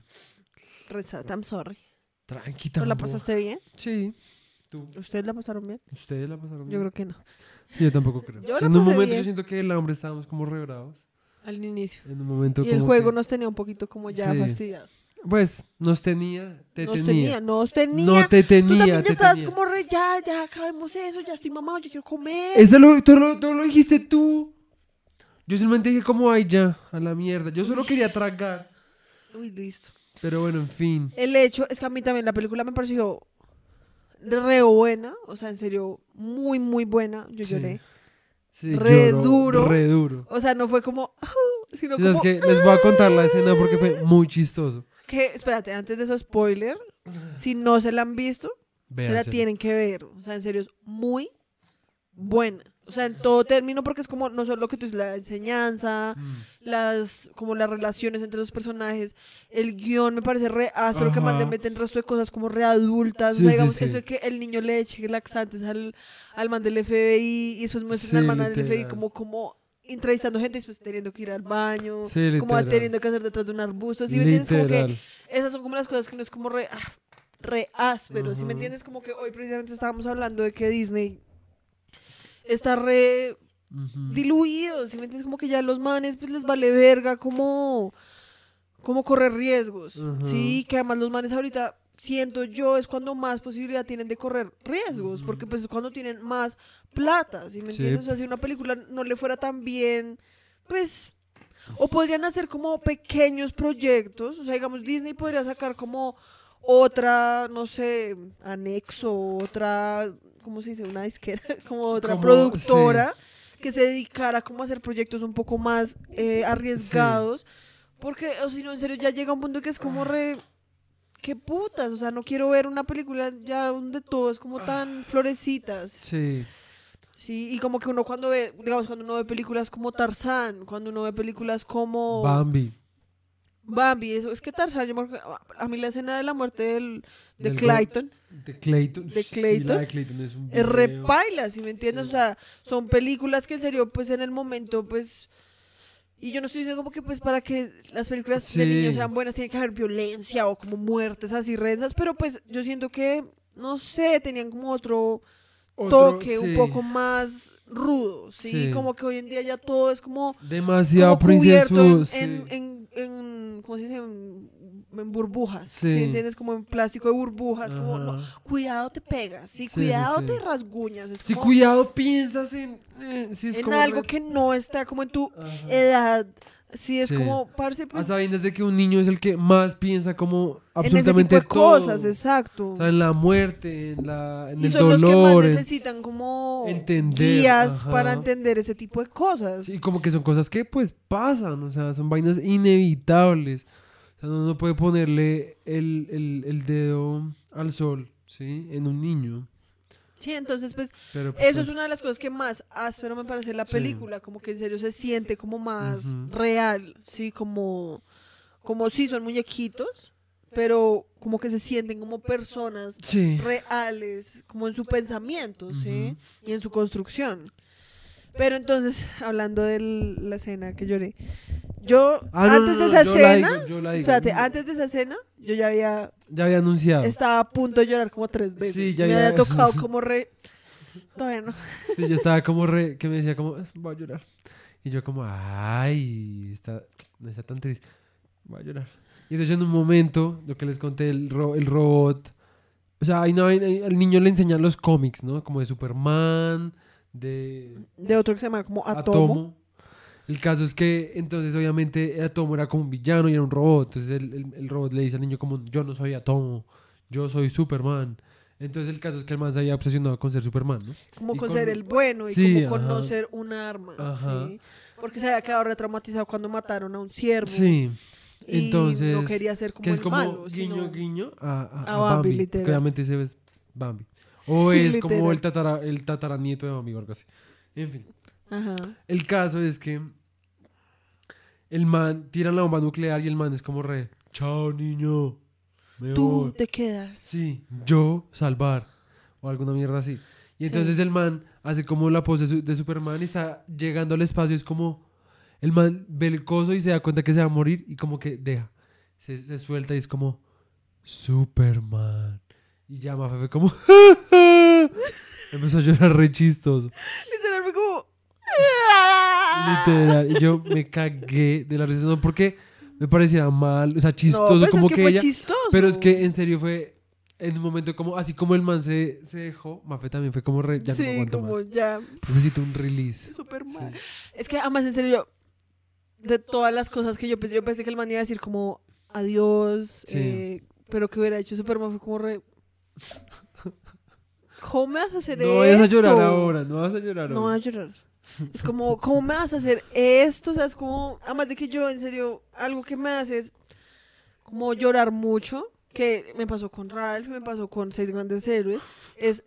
Reza, I'm sorry. Tranquita. ¿No la pasaste bien? Sí. ¿Tú? ¿Ustedes la pasaron bien? ¿Ustedes la pasaron Yo bien? creo que no. Yo tampoco creo. Yo O sea, en un momento bien. yo siento que el hombre estábamos como re bravos. Al inicio. En un momento Y el como juego que- nos tenía un poquito como ya Sí. fastidiado. Pues, nos tenía, te Nos tenía. tenía, nos tenía. No te Tú tenía, también ya te estabas tenía. como re, ya, ya, acabemos eso, ya estoy mamado, yo quiero comer. Eso lo, tú, lo, tú lo dijiste tú. Yo simplemente dije como, ay, ya, a la mierda. Yo solo quería tragar. Uy, listo. Pero bueno, en fin. El hecho es que a mí también la película me pareció re buena, o sea, en serio, muy, muy buena. Yo Sí. lloré. Sí, Re duro. Re duro. O sea, no fue como, sino como que les voy a contar la escena porque fue muy chistoso. que, espérate, antes de eso, spoiler, si no se la han visto, se la tienen que ver. O sea, en serio, es muy buena. O sea, en todo término, porque es como no solo lo que tú dices, la enseñanza, Mm. las como las relaciones entre los personajes, el guion me parece re áspero que más le meten resto de cosas como re adultas, Sí, o sea, digamos, sí. eso de que el niño le eche laxantes al, al man del FBI y después muestran al man del FBI literal. como, como entrevistando gente y después teniendo que ir al baño, como teniendo que hacer detrás de un arbusto, ¿sí me entiendes? Como que esas son como las cosas que no es como re, ah, re áspero, ¿sí me entiendes? Como que hoy precisamente estábamos hablando de que Disney está re diluidos, ¿sí me entiendes? Como que ya los manes pues les vale verga como, como correr riesgos. ¿sí? Que además los manes ahorita, siento yo, es cuando más posibilidad tienen de correr riesgos, porque pues es cuando tienen más plata, ¿sí me Sí. entiendes? O sea, si una película no le fuera tan bien, pues... O podrían hacer como pequeños proyectos, o sea, digamos, Disney podría sacar como otra, no sé, anexo, otra, ¿cómo se dice? Una disquera, como otra Como- productora que se dedicara como a hacer proyectos un poco más eh, arriesgados, porque, o si no, en serio, ya llega un punto que es como re... ¿Qué putas? O sea, no quiero ver una película ya donde todo es como tan florecitas. Sí. Sí, y como que uno cuando ve, digamos, cuando uno ve películas como Tarzán, cuando uno ve películas como Bambi. Bambi, eso es que Tarzán, yo me acuerdo- a mí la escena de la muerte del, de Del Clayton De Clayton. De Sí, Clayton. la de Clayton es un es repaila, ¿sí me entiendes? O sea, son películas que en serio, pues en el momento, pues... Y yo no estoy diciendo como que pues para que las películas de Sí. niños sean buenas tiene que haber violencia o como muertes así rensas, pero pues yo siento que, no sé, tenían como otro Otro- toque un sí. poco más rudo, ¿sí? Sí. Como que hoy en día ya todo es como, Demasiado como cubierto en, sí. en, en- en ¿cómo se dice? En, burbujas. Sí. ¿sí entiendes? Como en plástico de burbujas. Como, no, cuidado te pegas. Sí, cuidado te rasguñas. Es Sí, como cuidado, piensas en... eh, es como algo re- que no está como en tu Ajá. edad. Sí, es Sí. como, parce, A pues, sabiendas de que un niño es el que más piensa como en ese tipo absolutamente de todo. cosas, exacto. O sea, en la muerte, en, la, en y el son los que más dolor. necesitan como entender, guías ajá. para entender ese tipo de cosas. Sí, como que son cosas que pues pasan, o sea, son vainas inevitables. O sea, uno no puede ponerle el, el, el dedo al sol, ¿sí? En un niño. Sí, entonces pues Pero, pues, eso no. es una de las cosas que más áspero me parece la Sí. película, como que en serio se siente como más real, sí, como como sí son muñequitos, pero como que se sienten como personas Sí. reales, como en su pensamiento, sí, y en su construcción. Pero entonces, hablando de la escena que lloré, yo Ah, antes no, de no, esa digo, yo la digo. espérate, antes de esa escena, yo ya había Ya había anunciado. estaba a punto de llorar como tres veces. Sí, ya me había- había tocado como re todavía no. Sí, yo estaba como re, que me decía como, "Eh, voy a llorar. Y yo como, ay, está, no está tan triste, voy a llorar. Y entonces en un momento, lo que les conté, el, ro- el robot, o sea, ahí no, hay- al niño le enseñan los cómics, ¿no? Como de Superman, de De otro que se llama como Atomo. Atomo. El caso es que entonces obviamente Atomo era como un villano y era un robot. Entonces el, el- el robot le dice al niño como, yo no soy Atomo, yo soy Superman. Entonces el caso es que el man se había obsesionado con ser Superman, ¿no? como con, con- ser el bueno y Sí, como con no ser un arma. Ajá. sí. Porque se había quedado retraumatizado cuando mataron a un ciervo. Sí. Y Entonces, no quería ser como que es el como malo. guiño, sino- guiño a, a- a a Bambi, Bambi. que obviamente ese es Bambi. O es como el, tatara, el tataranieto de Bambi o algo así. En fin. Ajá. El caso es que el man tira la bomba nuclear y el man es como re, chao niño, me Tú voy". te quedas. Sí, yo salvar. O alguna mierda así. Y entonces el man hace como la pose de Superman y está llegando al espacio. Es como el man ve el coso y se da cuenta que se va a morir y como que deja. Se, se suelta y es como Superman. Y ya Mafe fue como empezó a llorar re chistoso. Literal fue como... Literal. Y yo me cagué de la risa. No porque me pareciera mal, o sea, chistoso no, pues como es que, que, fue ella. chistoso. Pero es que en serio fue en un momento como, así como el man se, se dejó, Mafe también fue como re, ya no sí, me aguanto como más. ya Necesito un release. súper Sí. mal. Es que además, en serio, yo, de todas las cosas que yo pensé, yo pensé que el man iba a decir como adiós, Sí. eh, pero que hubiera hecho Superman fue como re... ¿Cómo me vas a hacer No esto? vayas a llorar ahora, no vas a llorar No voy a ahora. llorar. Es como, ¿cómo me vas a hacer esto? O sea, es como, además de que yo, en serio, algo que me hace es como llorar mucho, que me pasó con Ralph, me pasó con Seis Grandes Héroes, es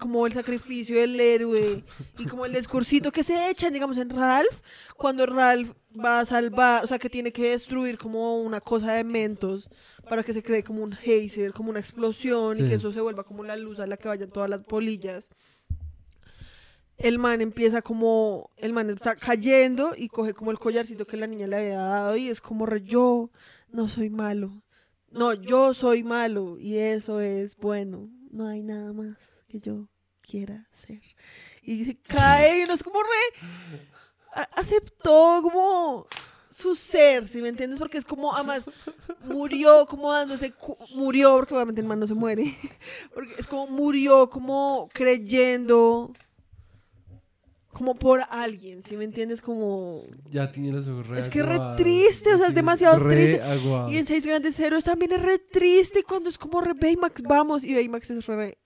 como el sacrificio del héroe y como el discursito que se echan, digamos, en Ralph, cuando Ralph va a salvar, o sea, que tiene que destruir como una cosa de mentos para que se cree como un geyser, como una explosión y que eso se vuelva como la luz a la que vayan todas las polillas el man empieza como, el man está cayendo y coge como el collarcito que la niña le había dado y es como re, yo no soy malo. No, yo soy malo y eso es bueno. No hay nada más que yo quiera ser. Y se cae y uno es como re, aceptó como su ser, ¿sí me entiendes? Porque es como, además, murió como dándose, murió, porque obviamente el man no se muere, porque es como murió como creyendo como por alguien, ¿sí me entiendes? Como... Ya tiene los ojos re Es que re aguados, triste, o sea, es demasiado re triste. aguados. Y en Seis Grandes Héroes también es re triste cuando es como re Baymax, vamos, y Baymax es re...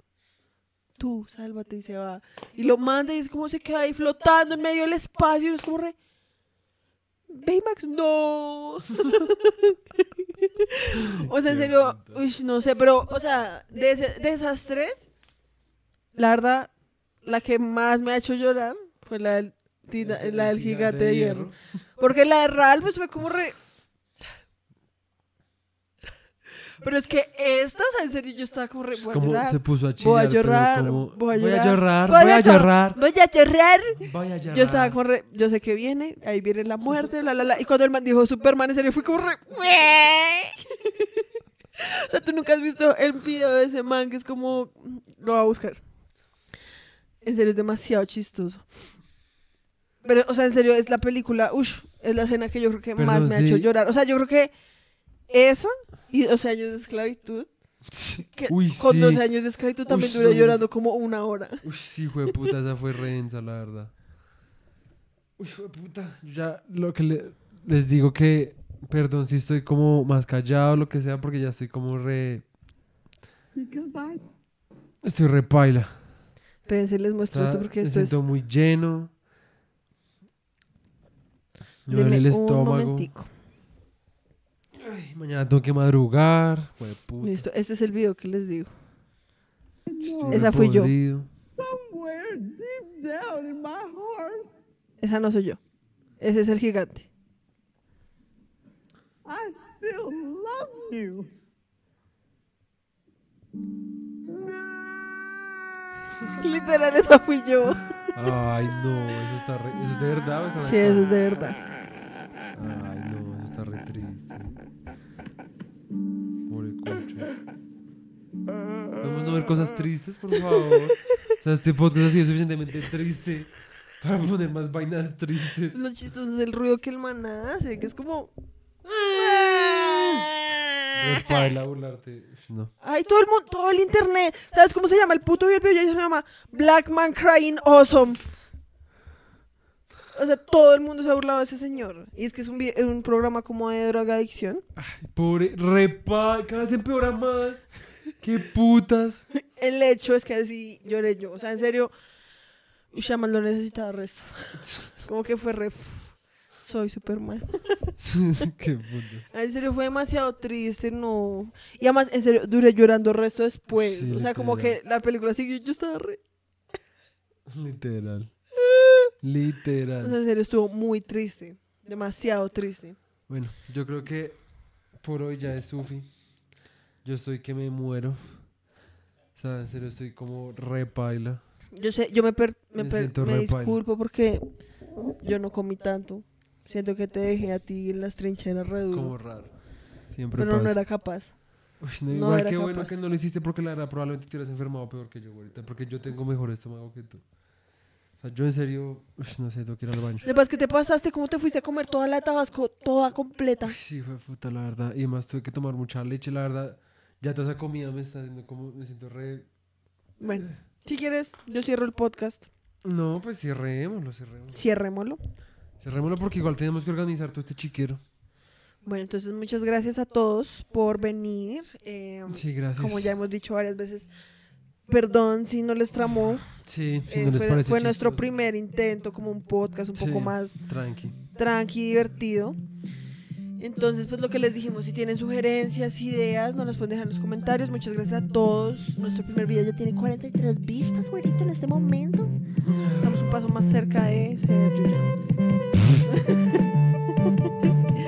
Tú, sálvate y se va. Y lo manda y es como se queda ahí flotando en medio del espacio y es como re... Baymax, no. o sea, en serio, uy, no sé, pero, o sea, de, ese- de esas tres, la verdad, la que más me ha hecho llorar fue la del, la el del gigante de hierro. Porque la de Ralph pues, fue como re... Pero es que esta, o sea, en serio, yo estaba como re... Voy a Como llorar. se puso a chillar. Voy a llorar, como, voy a llorar, voy a a llo- llorar. Voy a llorar. Voy a llorar. Yo estaba como re... Yo sé que viene, ahí viene la muerte, bla, bla, bla. Y cuando el man dijo Superman, en serio, fui como re... o sea, tú nunca has visto el video de ese man que es como... Lo voy a buscar. En serio, es demasiado chistoso. Pero, o sea, en serio, es la película... Ush, es la escena que yo creo que más me ha hecho llorar. O sea, yo creo que esa y 12 años de esclavitud. Que Uy, con sí. 12 años de esclavitud también Uy, duré llorando como una hora. Uy, sí, hijo de puta, esa fue rensa, la verdad. Uy, hijo de puta. yo Ya lo que le- les digo que, perdón si estoy como más callado, lo que sea, porque ya estoy como re. I Estoy re paila. Espérense, les muestro Está- esto porque me esto es... siento muy lleno. Me duele el un estómago. momentico. Ay, mañana tengo que madrugar. puta. Listo, este es el video que les digo. Esa fui yo. somewhere deep down in my heart, Esa no soy yo. Ese es el gigante. I still love you. Literal, esa fui yo. Ay, no, eso está re... ¿Eso es de verdad o está Sí, eso es de verdad. Ay, no, eso está re triste. No ver cosas tristes, por favor. O sea, este podcast ha sido suficientemente triste para poner más vainas tristes. Lo chistoso es el ruido que el man hace, que es como... Para burlarte. No. Ay, todo el mundo, todo el internet. ¿Sabes cómo se llama? El puto video ya se llama Black Man Crying Awesome. O sea, todo el mundo se ha burlado de ese señor. Y es que es un, un programa como de drogadicción. Ay, pobre, repa, cada vez empeora más. Qué putas. El hecho es que así lloré yo. O sea, en serio, Shaman lo necesitaba resto. Como que fue re... Soy Superman. Qué putas. En serio, fue demasiado triste, no. Y además, en serio, duré llorando el resto después. Sí, o sea, como que la película siguió, yo estaba re... Literal. O sea, Literal. en serio, estuvo muy triste. Demasiado triste. Bueno, yo creo que por hoy ya es Sufi. Yo estoy que me muero. O sea, en serio estoy como repaila. Yo sé, yo me, per- me, Me per- me disculpo porque yo no comí tanto. Siento que te dejé a ti en las trincheras re duro, Como raro. Siempre pero pasa. no era capaz. Uy, no, no igual era qué bueno capaz. que no lo hiciste porque la verdad probablemente te hubieras enfermado peor que yo ahorita. Porque yo tengo mejor estómago que tú. O sea, yo en serio, uy, no sé, tengo que ir al baño. Lo que te pasaste, ¿cómo te fuiste a comer toda la tabasco, toda completa? Uy, sí, fue puta, la verdad. Y además tuve que tomar mucha leche, la verdad. Ya toda esa comida me está haciendo como, me siento re... Bueno, si quieres, yo cierro el podcast. No, pues cerrémoslo, cerrémoslo. Cierrémoslo. Cerrémoslo porque igual tenemos que organizar todo este chiquero. Bueno, entonces muchas gracias a todos por venir. Eh, Sí, gracias. como ya hemos dicho varias veces, perdón si no les tramó. Sí, si Eh, no les fue parece fue nuestro primer intento como un podcast un poco Sí. más Tranqui. tranqui, divertido. Entonces, pues lo que les dijimos, si tienen sugerencias, ideas, nos las pueden dejar en los comentarios. Muchas gracias a todos. Nuestro primer video ya tiene 43 vistas, güerito, en este momento. Estamos un paso más cerca de ser.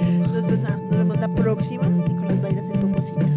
Entonces, pues nada, nos vemos la próxima y con las vainas en popocito.